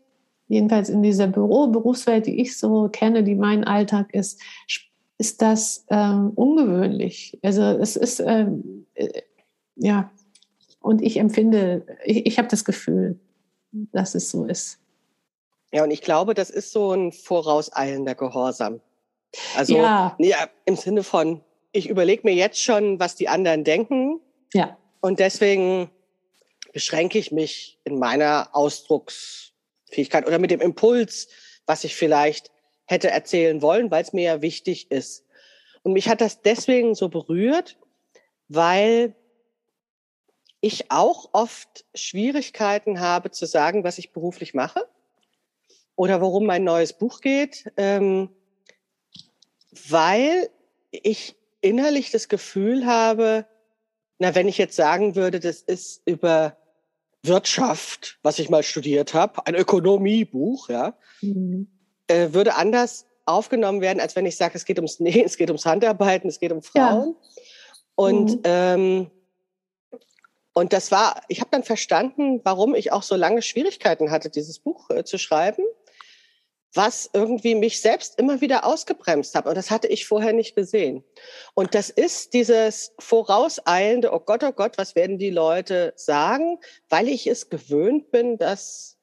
jedenfalls in dieser Büro-Berufswelt, die ich so kenne, die mein Alltag ist, ist das ähm, ungewöhnlich. Also es ist, ähm, äh, ja, und ich empfinde, ich, ich habe das Gefühl, dass es so ist. Ja, und ich glaube, das ist so ein vorauseilender Gehorsam. Also ja. ja im Sinne von, ich überlege mir jetzt schon, was die anderen denken. Ja. Und deswegen beschränke ich mich in meiner Ausdrucksfähigkeit oder mit dem Impuls, was ich vielleicht hätte erzählen wollen, weil es mir ja wichtig ist. Und mich hat das deswegen so berührt, weil ich auch oft Schwierigkeiten habe zu sagen, was ich beruflich mache oder worum mein neues Buch geht, ähm, weil ich innerlich das Gefühl habe, na, wenn ich jetzt sagen würde, das ist über Wirtschaft, was ich mal studiert habe, ein Ökonomiebuch, ja, mhm äh, würde anders aufgenommen werden, als wenn ich sage, es geht ums Nähen, es geht ums Handarbeiten, es geht um Frauen. Ja. Und mhm. ähm, und das war, ich habe dann verstanden, warum ich auch so lange Schwierigkeiten hatte, dieses Buch äh, zu schreiben, was irgendwie mich selbst immer wieder ausgebremst hat. Und das hatte ich vorher nicht gesehen. Und das ist dieses vorauseilende, oh Gott, oh Gott, was werden die Leute sagen, weil ich es gewöhnt bin, dass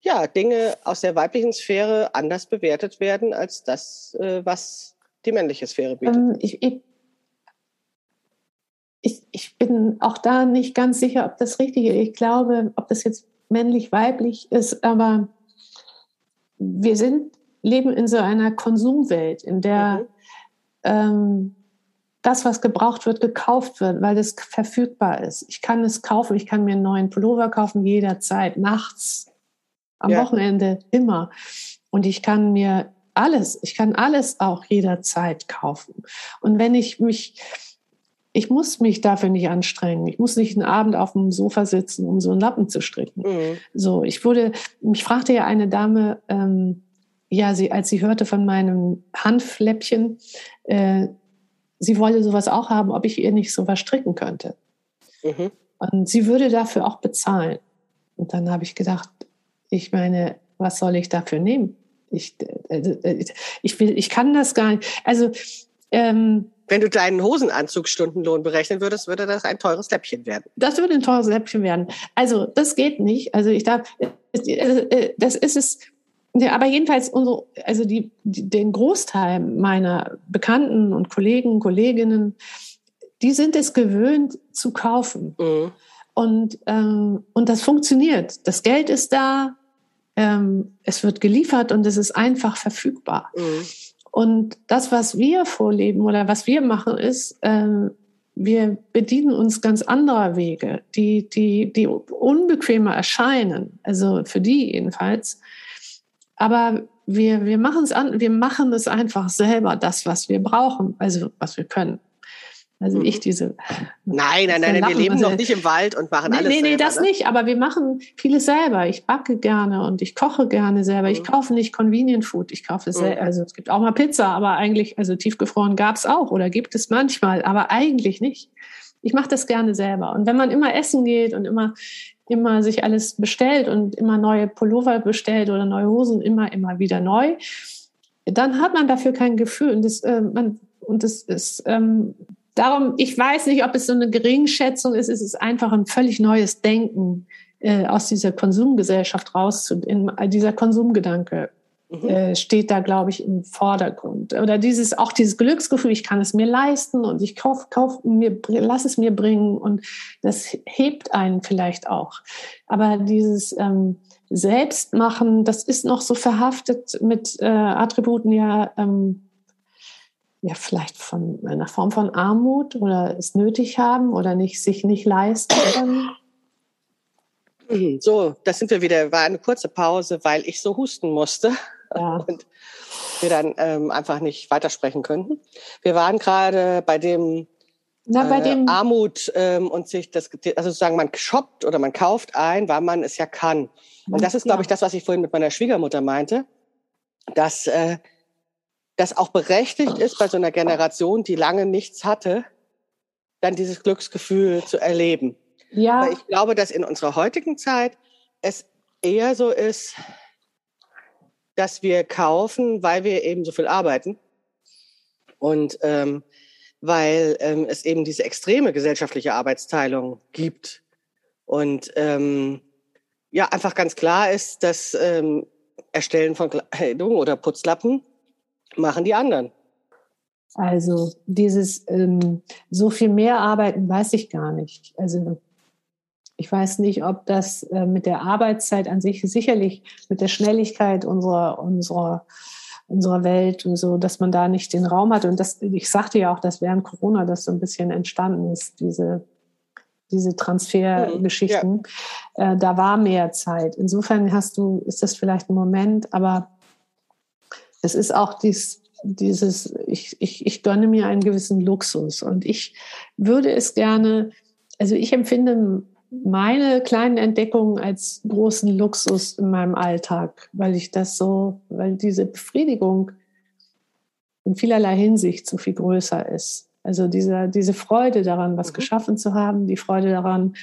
ja, Dinge aus der weiblichen Sphäre anders bewertet werden als das, äh, was die männliche Sphäre bietet. Ähm, ich, ich, ich, bin auch da nicht ganz sicher, ob das richtig ist. Ich glaube, ob das jetzt männlich, weiblich ist, aber wir sind, leben in so einer Konsumwelt, in der mhm. ähm, das, was gebraucht wird, gekauft wird, weil es verfügbar ist. Ich kann es kaufen, ich kann mir einen neuen Pullover kaufen jederzeit, nachts, am ja. Wochenende immer. Und ich kann mir alles, ich kann alles auch jederzeit kaufen. Und wenn ich mich, ich muss mich dafür nicht anstrengen. Ich muss nicht einen Abend auf dem Sofa sitzen, um so einen Lappen zu stricken. Mhm. So, ich wurde, mich fragte ja eine Dame, ähm, ja, sie, als sie hörte von meinem Handfläppchen, äh, sie wolle sowas auch haben, ob ich ihr nicht sowas stricken könnte. Mhm. Und sie würde dafür auch bezahlen. Und dann habe ich gedacht, ich meine, was soll ich dafür nehmen? Ich, äh, äh, ich, will, ich kann das gar nicht. Also, ähm, wenn du deinen Hosenanzugsstundenlohn berechnen würdest, würde das ein teures Läppchen werden. Das würde ein teures Läppchen werden. Also, das geht nicht. Also, ich darf, das ist es. Aber jedenfalls, unsere, also die, die, den Großteil meiner Bekannten und Kollegen, Kolleginnen, die sind es gewöhnt zu kaufen. Mhm. Und, ähm, und das funktioniert. Das Geld ist da, ähm, es wird geliefert und es ist einfach verfügbar. Mhm. Und das, was wir vorleben oder was wir machen, ist, ähm, wir bedienen uns ganz anderer Wege, die, die, die unbequemer erscheinen, also für die jedenfalls. Aber wir, wir, an, wir machen es einfach selber, das, was wir brauchen, also was wir können. Also ich mhm. diese. Nein, nein, nein, wir leben noch nicht im Wald und machen nee, alles. Nee, nee, selber, das ne? nicht, aber wir machen vieles selber. Ich backe gerne und ich koche gerne selber. Mhm. Ich kaufe nicht Convenient Food. Ich kaufe mhm. also es gibt auch mal Pizza, aber eigentlich, also tiefgefroren gab es auch oder gibt es manchmal, aber eigentlich nicht. Ich mache das gerne selber. Und wenn man immer essen geht und immer, immer sich alles bestellt und immer neue Pullover bestellt oder neue Hosen, immer, immer wieder neu, dann hat man dafür kein Gefühl. Und das, äh, man, und das ist, ähm, Darum, ich weiß nicht, ob es so eine Geringschätzung ist. Es ist einfach ein völlig neues Denken äh, aus dieser Konsumgesellschaft raus, in dieser Konsumgedanke mhm. äh, steht da, glaube ich, im Vordergrund. Oder dieses, auch dieses Glücksgefühl, ich kann es mir leisten und ich kauf, kauf mir, lass es mir bringen und das hebt einen vielleicht auch. Aber dieses ähm, Selbstmachen, das ist noch so verhaftet mit äh, Attributen ja, ähm, ja, vielleicht von einer Form von Armut oder es nötig haben oder nicht, sich nicht leisten können. So, da sind wir wieder. War eine kurze Pause, weil ich so husten musste ja. *laughs* und wir dann ähm, einfach nicht weitersprechen könnten. Wir waren gerade bei dem, Na, bei äh, dem Armut ähm, und sich das, also sozusagen man shoppt oder man kauft ein, weil man es ja kann. Und das ist, glaube ich, das, was ich vorhin mit meiner Schwiegermutter meinte, dass äh, das auch berechtigt ist bei so einer Generation, die lange nichts hatte, dann dieses Glücksgefühl zu erleben. Ja. Weil ich glaube, dass in unserer heutigen Zeit es eher so ist, dass wir kaufen, weil wir eben so viel arbeiten und ähm, weil ähm, es eben diese extreme gesellschaftliche Arbeitsteilung gibt und ähm, ja einfach ganz klar ist, dass ähm, Erstellen von Kleidung oder Putzlappen machen die anderen. Also dieses ähm, so viel mehr arbeiten weiß ich gar nicht. Also ich weiß nicht, ob das äh, mit der Arbeitszeit an sich sicherlich mit der Schnelligkeit unserer, unserer, unserer Welt und so, dass man da nicht den Raum hat. Und das, ich sagte ja auch, dass während Corona das so ein bisschen entstanden ist, diese, diese Transfergeschichten. Mhm, ja. äh, da war mehr Zeit. Insofern hast du, ist das vielleicht ein Moment, aber es ist auch dies, dieses, ich, ich, ich gönne mir einen gewissen Luxus und ich würde es gerne, also ich empfinde meine kleinen Entdeckungen als großen Luxus in meinem Alltag, weil ich das so, weil diese Befriedigung in vielerlei Hinsicht so viel größer ist. Also diese, diese Freude daran, was mhm. geschaffen zu haben, die Freude daran,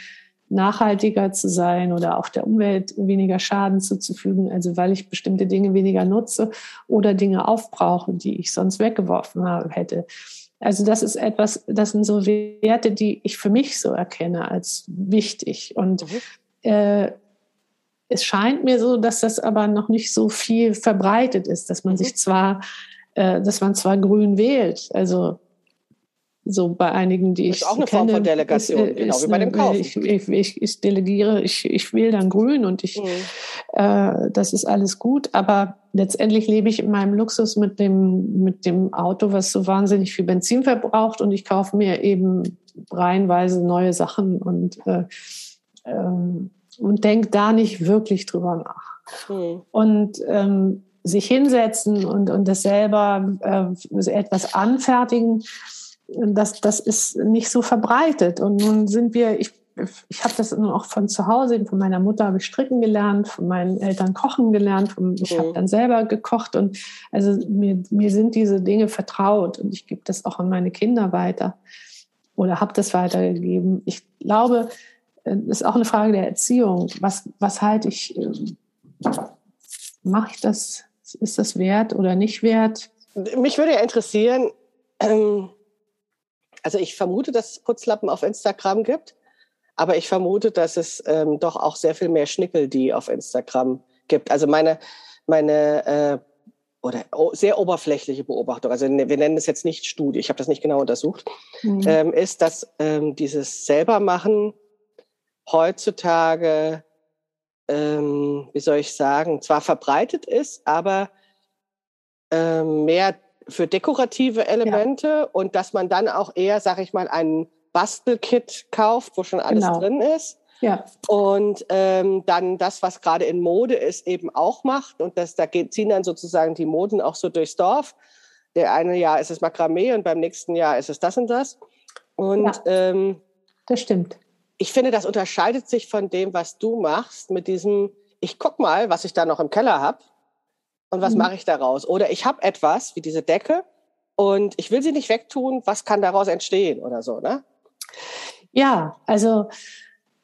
nachhaltiger zu sein oder auch der Umwelt weniger Schaden zuzufügen, also weil ich bestimmte Dinge weniger nutze oder Dinge aufbrauche, die ich sonst weggeworfen habe, hätte. Also das ist etwas, das sind so Werte, die ich für mich so erkenne als wichtig. Und mhm. äh, es scheint mir so, dass das aber noch nicht so viel verbreitet ist, dass man mhm. sich zwar, äh, dass man zwar grün wählt. Also so bei einigen, die ich. Das ist auch eine kenne, Form von Delegation, ist, genau ist, wie bei dem. Ich, ich, ich, ich delegiere, ich, ich wähle dann grün und ich, mhm. äh, das ist alles gut. Aber letztendlich lebe ich in meinem Luxus mit dem, mit dem Auto, was so wahnsinnig viel Benzin verbraucht und ich kaufe mir eben reihenweise neue Sachen und, äh, ähm, und denke da nicht wirklich drüber nach. Mhm. Und ähm, sich hinsetzen und, und das selber äh, etwas anfertigen, das, das ist nicht so verbreitet. Und nun sind wir, ich, ich habe das auch von zu Hause, von meiner Mutter habe ich stricken gelernt, von meinen Eltern kochen gelernt, von, ich habe mhm. dann selber gekocht und also mir, mir sind diese Dinge vertraut und ich gebe das auch an meine Kinder weiter oder habe das weitergegeben. Ich glaube, es ist auch eine Frage der Erziehung. Was, was halte ich, mache ich das, ist das wert oder nicht wert? Mich würde ja interessieren, ähm also ich vermute, dass es Putzlappen auf Instagram gibt, aber ich vermute, dass es ähm, doch auch sehr viel mehr Schnickel, die auf Instagram gibt. Also meine, meine äh, oder sehr oberflächliche Beobachtung, also ne, wir nennen es jetzt nicht Studie, ich habe das nicht genau untersucht, mhm. ähm, ist, dass ähm, dieses Selbermachen heutzutage, ähm, wie soll ich sagen, zwar verbreitet ist, aber ähm, mehr für dekorative Elemente ja. und dass man dann auch eher, sag ich mal, ein Bastelkit kauft, wo schon alles genau. drin ist. Ja. Und ähm, dann das, was gerade in Mode ist, eben auch macht. Und das, da geht, ziehen dann sozusagen die Moden auch so durchs Dorf. Der eine Jahr ist es Makramee und beim nächsten Jahr ist es das und das. Und ja, ähm, das stimmt. Ich finde, das unterscheidet sich von dem, was du machst, mit diesem, ich guck mal, was ich da noch im Keller habe und was mhm. mache ich daraus? Oder ich habe etwas wie diese Decke und ich will sie nicht wegtun, was kann daraus entstehen oder so, ne? Ja, also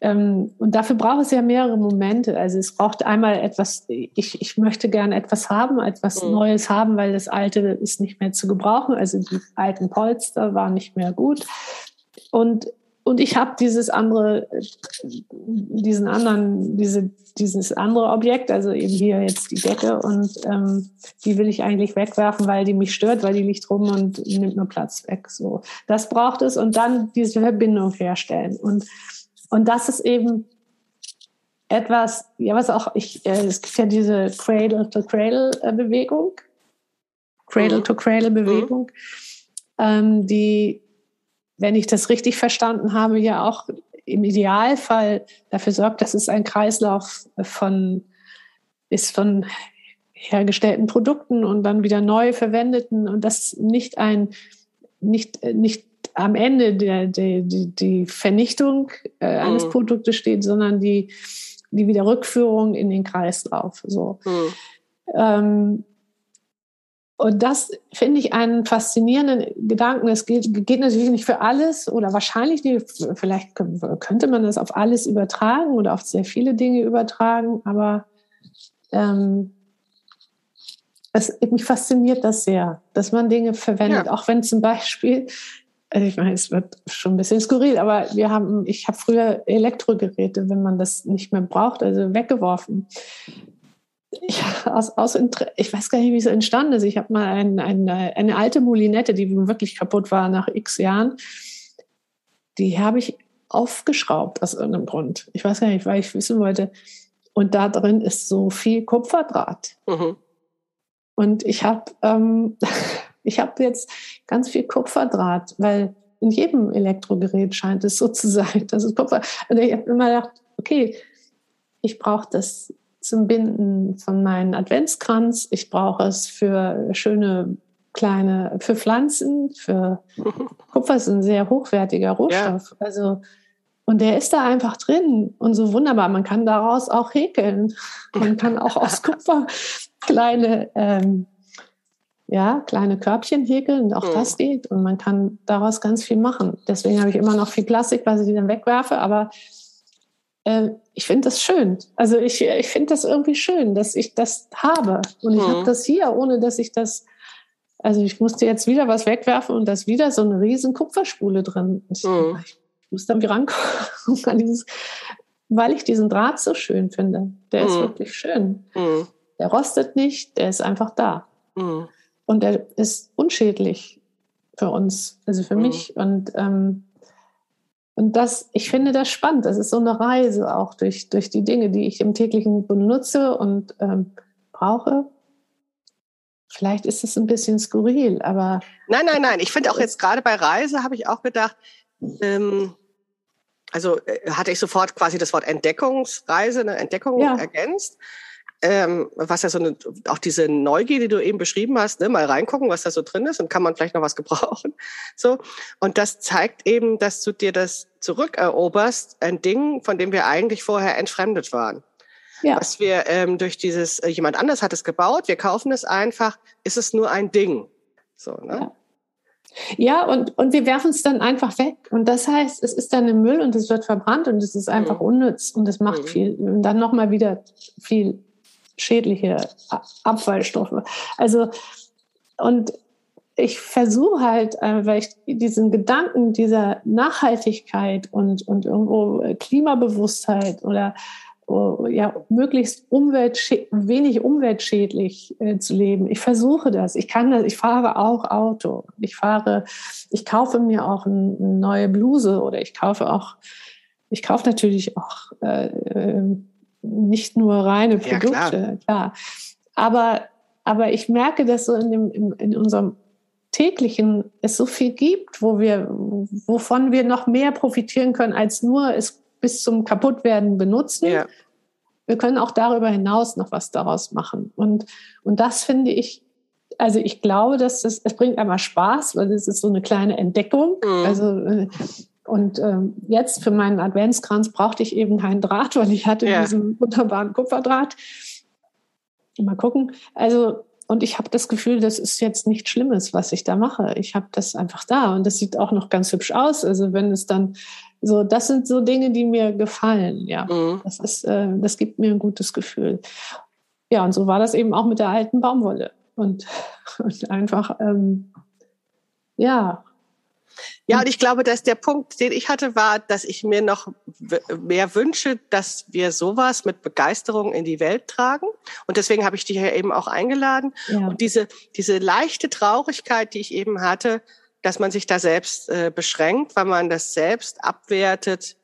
ähm, und dafür braucht es ja mehrere Momente. Also es braucht einmal etwas, ich, ich möchte gerne etwas haben, etwas mhm. Neues haben, weil das Alte ist nicht mehr zu gebrauchen. Also die alten Polster waren nicht mehr gut. Und und ich habe dieses andere, diesen anderen, diese, dieses andere Objekt, also eben hier jetzt die Decke und ähm, die will ich eigentlich wegwerfen, weil die mich stört, weil die liegt rum und nimmt nur Platz weg. So, das braucht es und dann diese Verbindung herstellen und und das ist eben etwas, ja, was auch ich, äh, es gibt ja diese Cradle-to-Cradle-Bewegung, Cradle-to-Cradle-Bewegung, mhm. ähm, die wenn ich das richtig verstanden habe, ja auch im Idealfall dafür sorgt, dass es ein Kreislauf von, ist von hergestellten Produkten und dann wieder neu verwendeten und das nicht ein, nicht, nicht am Ende der, der, die, die Vernichtung äh, eines mhm. Produktes steht, sondern die, die Wiederrückführung in den Kreislauf. So. Mhm. Ähm, und das finde ich einen faszinierenden Gedanken. Es geht, geht, natürlich nicht für alles oder wahrscheinlich nicht. Vielleicht könnte man das auf alles übertragen oder auf sehr viele Dinge übertragen, aber ähm, es, mich fasziniert das sehr, dass man Dinge verwendet, ja. auch wenn zum Beispiel, also ich meine, es wird schon ein bisschen skurril, aber wir haben, ich habe früher Elektrogeräte, wenn man das nicht mehr braucht, also weggeworfen ja, aus, aus ich weiß gar nicht, wie es entstanden ist. Ich habe mal ein, ein, eine alte Moulinette, die wirklich kaputt war nach x Jahren. Die habe ich aufgeschraubt aus irgendeinem Grund. Ich weiß gar nicht, weil ich wissen wollte. Und da drin ist so viel Kupferdraht. Mhm. Und ich habe ähm, *laughs* ich habe jetzt ganz viel Kupferdraht, weil in jedem Elektrogerät scheint es so zu sein, *laughs* dass es Kupfer. Also ich habe immer gedacht, okay, ich brauche das zum Binden von meinem Adventskranz. Ich brauche es für schöne kleine, für Pflanzen, für *laughs* Kupfer ist ein sehr hochwertiger Rohstoff. Ja. Also, und der ist da einfach drin und so wunderbar. Man kann daraus auch häkeln. Man *laughs* kann auch aus Kupfer kleine, ähm, ja, kleine Körbchen häkeln. Auch mhm. das geht. Und man kann daraus ganz viel machen. Deswegen habe ich immer noch viel Plastik, was ich dann wegwerfe. Aber äh, ich finde das schön. Also ich, ich finde das irgendwie schön, dass ich das habe. Und ich mhm. habe das hier, ohne dass ich das, also ich musste jetzt wieder was wegwerfen und da ist wieder so eine riesen Kupferspule drin. Ich, mhm. ich muss dann wieder rankommen *laughs* weil ich diesen Draht so schön finde. Der mhm. ist wirklich schön. Mhm. Der rostet nicht, der ist einfach da. Mhm. Und der ist unschädlich für uns, also für mhm. mich. Und ähm, und das, ich finde das spannend. Das ist so eine Reise auch durch, durch die Dinge, die ich im täglichen benutze und ähm, brauche. Vielleicht ist es ein bisschen skurril, aber. Nein, nein, nein. Ich finde auch jetzt gerade bei Reise habe ich auch gedacht, ähm, also äh, hatte ich sofort quasi das Wort Entdeckungsreise, eine Entdeckung ja. ergänzt ähm, was ja so eine, auch diese Neugier, die du eben beschrieben hast, ne, mal reingucken, was da so drin ist und kann man vielleicht noch was *laughs* gebrauchen. So. Und das zeigt eben, dass du dir das zurückeroberst, ein Ding, von dem wir eigentlich vorher entfremdet waren. Ja. Was wir ähm, durch dieses, äh, jemand anders hat es gebaut, wir kaufen es einfach, ist es nur ein Ding. So, ne? Ja. Ja, und, und wir werfen es dann einfach weg. Und das heißt, es ist dann im Müll und es wird verbrannt und es ist einfach mhm. unnütz und es macht mhm. viel. Und dann nochmal wieder viel schädliche Abfallstoffe. Also, und ich versuche halt, äh, weil ich diesen Gedanken dieser Nachhaltigkeit und, und irgendwo Klimabewusstheit oder ja, möglichst wenig umweltschädlich äh, zu leben. Ich versuche das. Ich kann das. Ich fahre auch Auto. Ich fahre, ich kaufe mir auch eine neue Bluse oder ich kaufe auch, ich kaufe natürlich auch äh, ähm, nicht nur reine Produkte, ja, klar. klar. Aber, aber ich merke, dass so in, dem, in, unserem täglichen es so viel gibt, wo wir, wovon wir noch mehr profitieren können, als nur es bis zum Kaputtwerden benutzen. Ja. Wir können auch darüber hinaus noch was daraus machen. Und, und das finde ich, also ich glaube, dass das, es bringt einmal Spaß, weil es ist so eine kleine Entdeckung. Mhm. Also äh, und ähm, jetzt für meinen Adventskranz brauchte ich eben keinen Draht, weil ich hatte ja. diesen wunderbaren Kupferdraht. Mal gucken. Also, und ich habe das Gefühl, das ist jetzt nichts Schlimmes, was ich da mache. Ich habe das einfach da und das sieht auch noch ganz hübsch aus. Also wenn es dann so, das sind so Dinge, die mir gefallen. Ja, mhm. das ist, äh, das gibt mir ein gutes Gefühl. Ja, und so war das eben auch mit der alten Baumwolle und, *laughs* und einfach, ähm, ja, Ja, und ich glaube, dass der Punkt, den ich hatte, war, dass ich mir noch mehr wünsche, dass wir sowas mit Begeisterung in die Welt tragen. Und deswegen habe ich dich ja eben auch eingeladen. Ja. Und diese, diese leichte Traurigkeit, die ich eben hatte, dass man sich da selbst äh, beschränkt, weil man das selbst abwertet,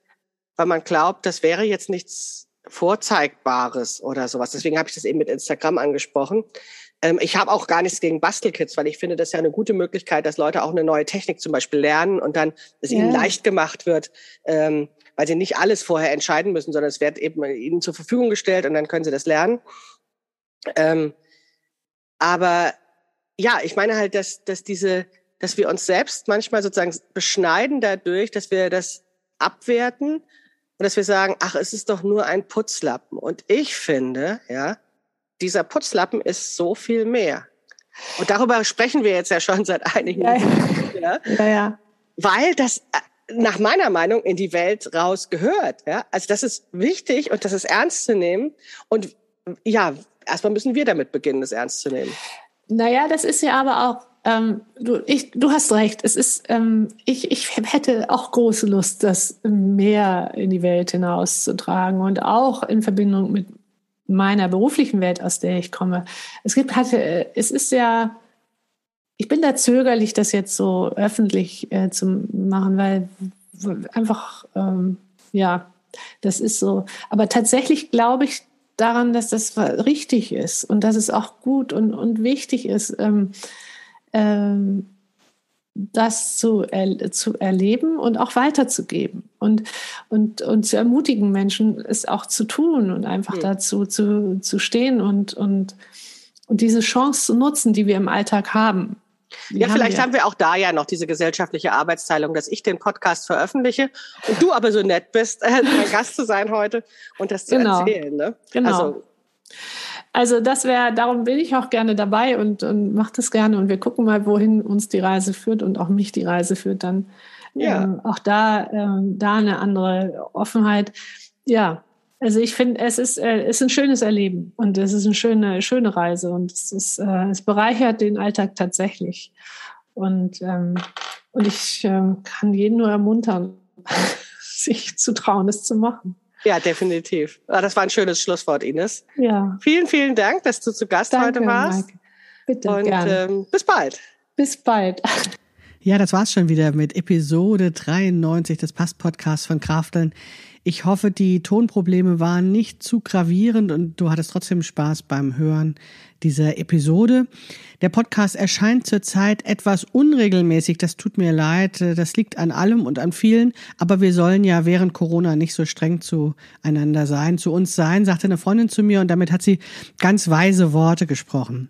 weil man glaubt, das wäre jetzt nichts Vorzeigbares oder sowas. Deswegen habe ich das eben mit Instagram angesprochen. Ähm, ich habe auch gar nichts gegen Bastelkits, weil ich finde, das ist ja eine gute Möglichkeit, dass Leute auch eine neue Technik zum Beispiel lernen und dann es ja. ihnen leicht gemacht wird, ähm, weil sie nicht alles vorher entscheiden müssen, sondern es wird eben ihnen zur Verfügung gestellt und dann können sie das lernen. Ähm, aber ja, ich meine halt, dass, dass diese, dass wir uns selbst manchmal sozusagen beschneiden dadurch, dass wir das abwerten und dass wir sagen, ach, es ist doch nur ein Putzlappen. Und ich finde, ja, dieser Putzlappen ist so viel mehr. Und darüber sprechen wir jetzt ja schon seit einigen Jahren. Ja. ja, ja. Weil das äh, nach meiner Meinung in die Welt raus gehört. Ja? Also das ist wichtig und das ist ernst zu nehmen. Und ja, erstmal müssen wir damit beginnen, das ernst zu nehmen. Naja, das ist ja aber auch, ähm, du, ich, du hast recht, es ist, ähm, ich, ich hätte auch große Lust, das mehr in die Welt hinauszutragen und auch in Verbindung mit meiner beruflichen Welt, aus der ich komme. Es gibt halt, äh, es ist ja, ich bin da zögerlich, das jetzt so öffentlich äh, zu machen, weil einfach, ähm, ja, das ist so. Aber tatsächlich glaube ich daran, dass das richtig ist und dass es auch gut und, und wichtig ist. Ähm, ähm, das zu, er, zu erleben und auch weiterzugeben und, und, und zu ermutigen, Menschen es auch zu tun und einfach mhm. dazu zu, zu stehen und, und, und diese Chance zu nutzen, die wir im Alltag haben. Die ja, haben vielleicht wir. haben wir auch da ja noch diese gesellschaftliche Arbeitsteilung, dass ich den Podcast veröffentliche und du aber so nett bist, *laughs* mein Gast zu sein heute und das zu genau. erzählen. Ne? Genau. Also, also das wäre, darum bin ich auch gerne dabei und, und mache das gerne und wir gucken mal, wohin uns die Reise führt und auch mich die Reise führt dann. Ja. Ähm, auch da, ähm, da eine andere Offenheit. Ja, also ich finde, es ist, äh, ist ein schönes Erleben und es ist eine schöne, schöne Reise und es, ist, äh, es bereichert den Alltag tatsächlich. Und, ähm, und ich ähm, kann jeden nur ermuntern, *laughs* sich zu trauen, es zu machen. Ja, definitiv. Ah, das war ein schönes Schlusswort, Ines. Ja. Vielen, vielen Dank, dass du zu Gast Danke, heute warst. Mike. Bitte. Und ähm, bis bald. Bis bald. Ja, das war's schon wieder mit Episode 93 des Pass-Podcasts von Krafteln. Ich hoffe, die Tonprobleme waren nicht zu gravierend und du hattest trotzdem Spaß beim Hören dieser Episode. Der Podcast erscheint zurzeit etwas unregelmäßig. Das tut mir leid. Das liegt an allem und an vielen. Aber wir sollen ja während Corona nicht so streng zueinander sein, zu uns sein, sagte eine Freundin zu mir und damit hat sie ganz weise Worte gesprochen.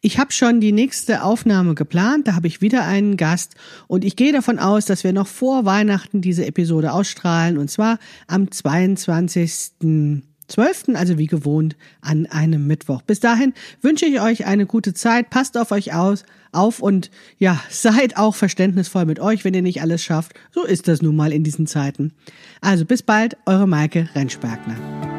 Ich habe schon die nächste Aufnahme geplant, da habe ich wieder einen Gast und ich gehe davon aus, dass wir noch vor Weihnachten diese Episode ausstrahlen und zwar am 22.12., also wie gewohnt an einem Mittwoch. Bis dahin wünsche ich euch eine gute Zeit, passt auf euch aus, auf und ja, seid auch verständnisvoll mit euch, wenn ihr nicht alles schafft. So ist das nun mal in diesen Zeiten. Also bis bald, eure Maike Rentschbergner.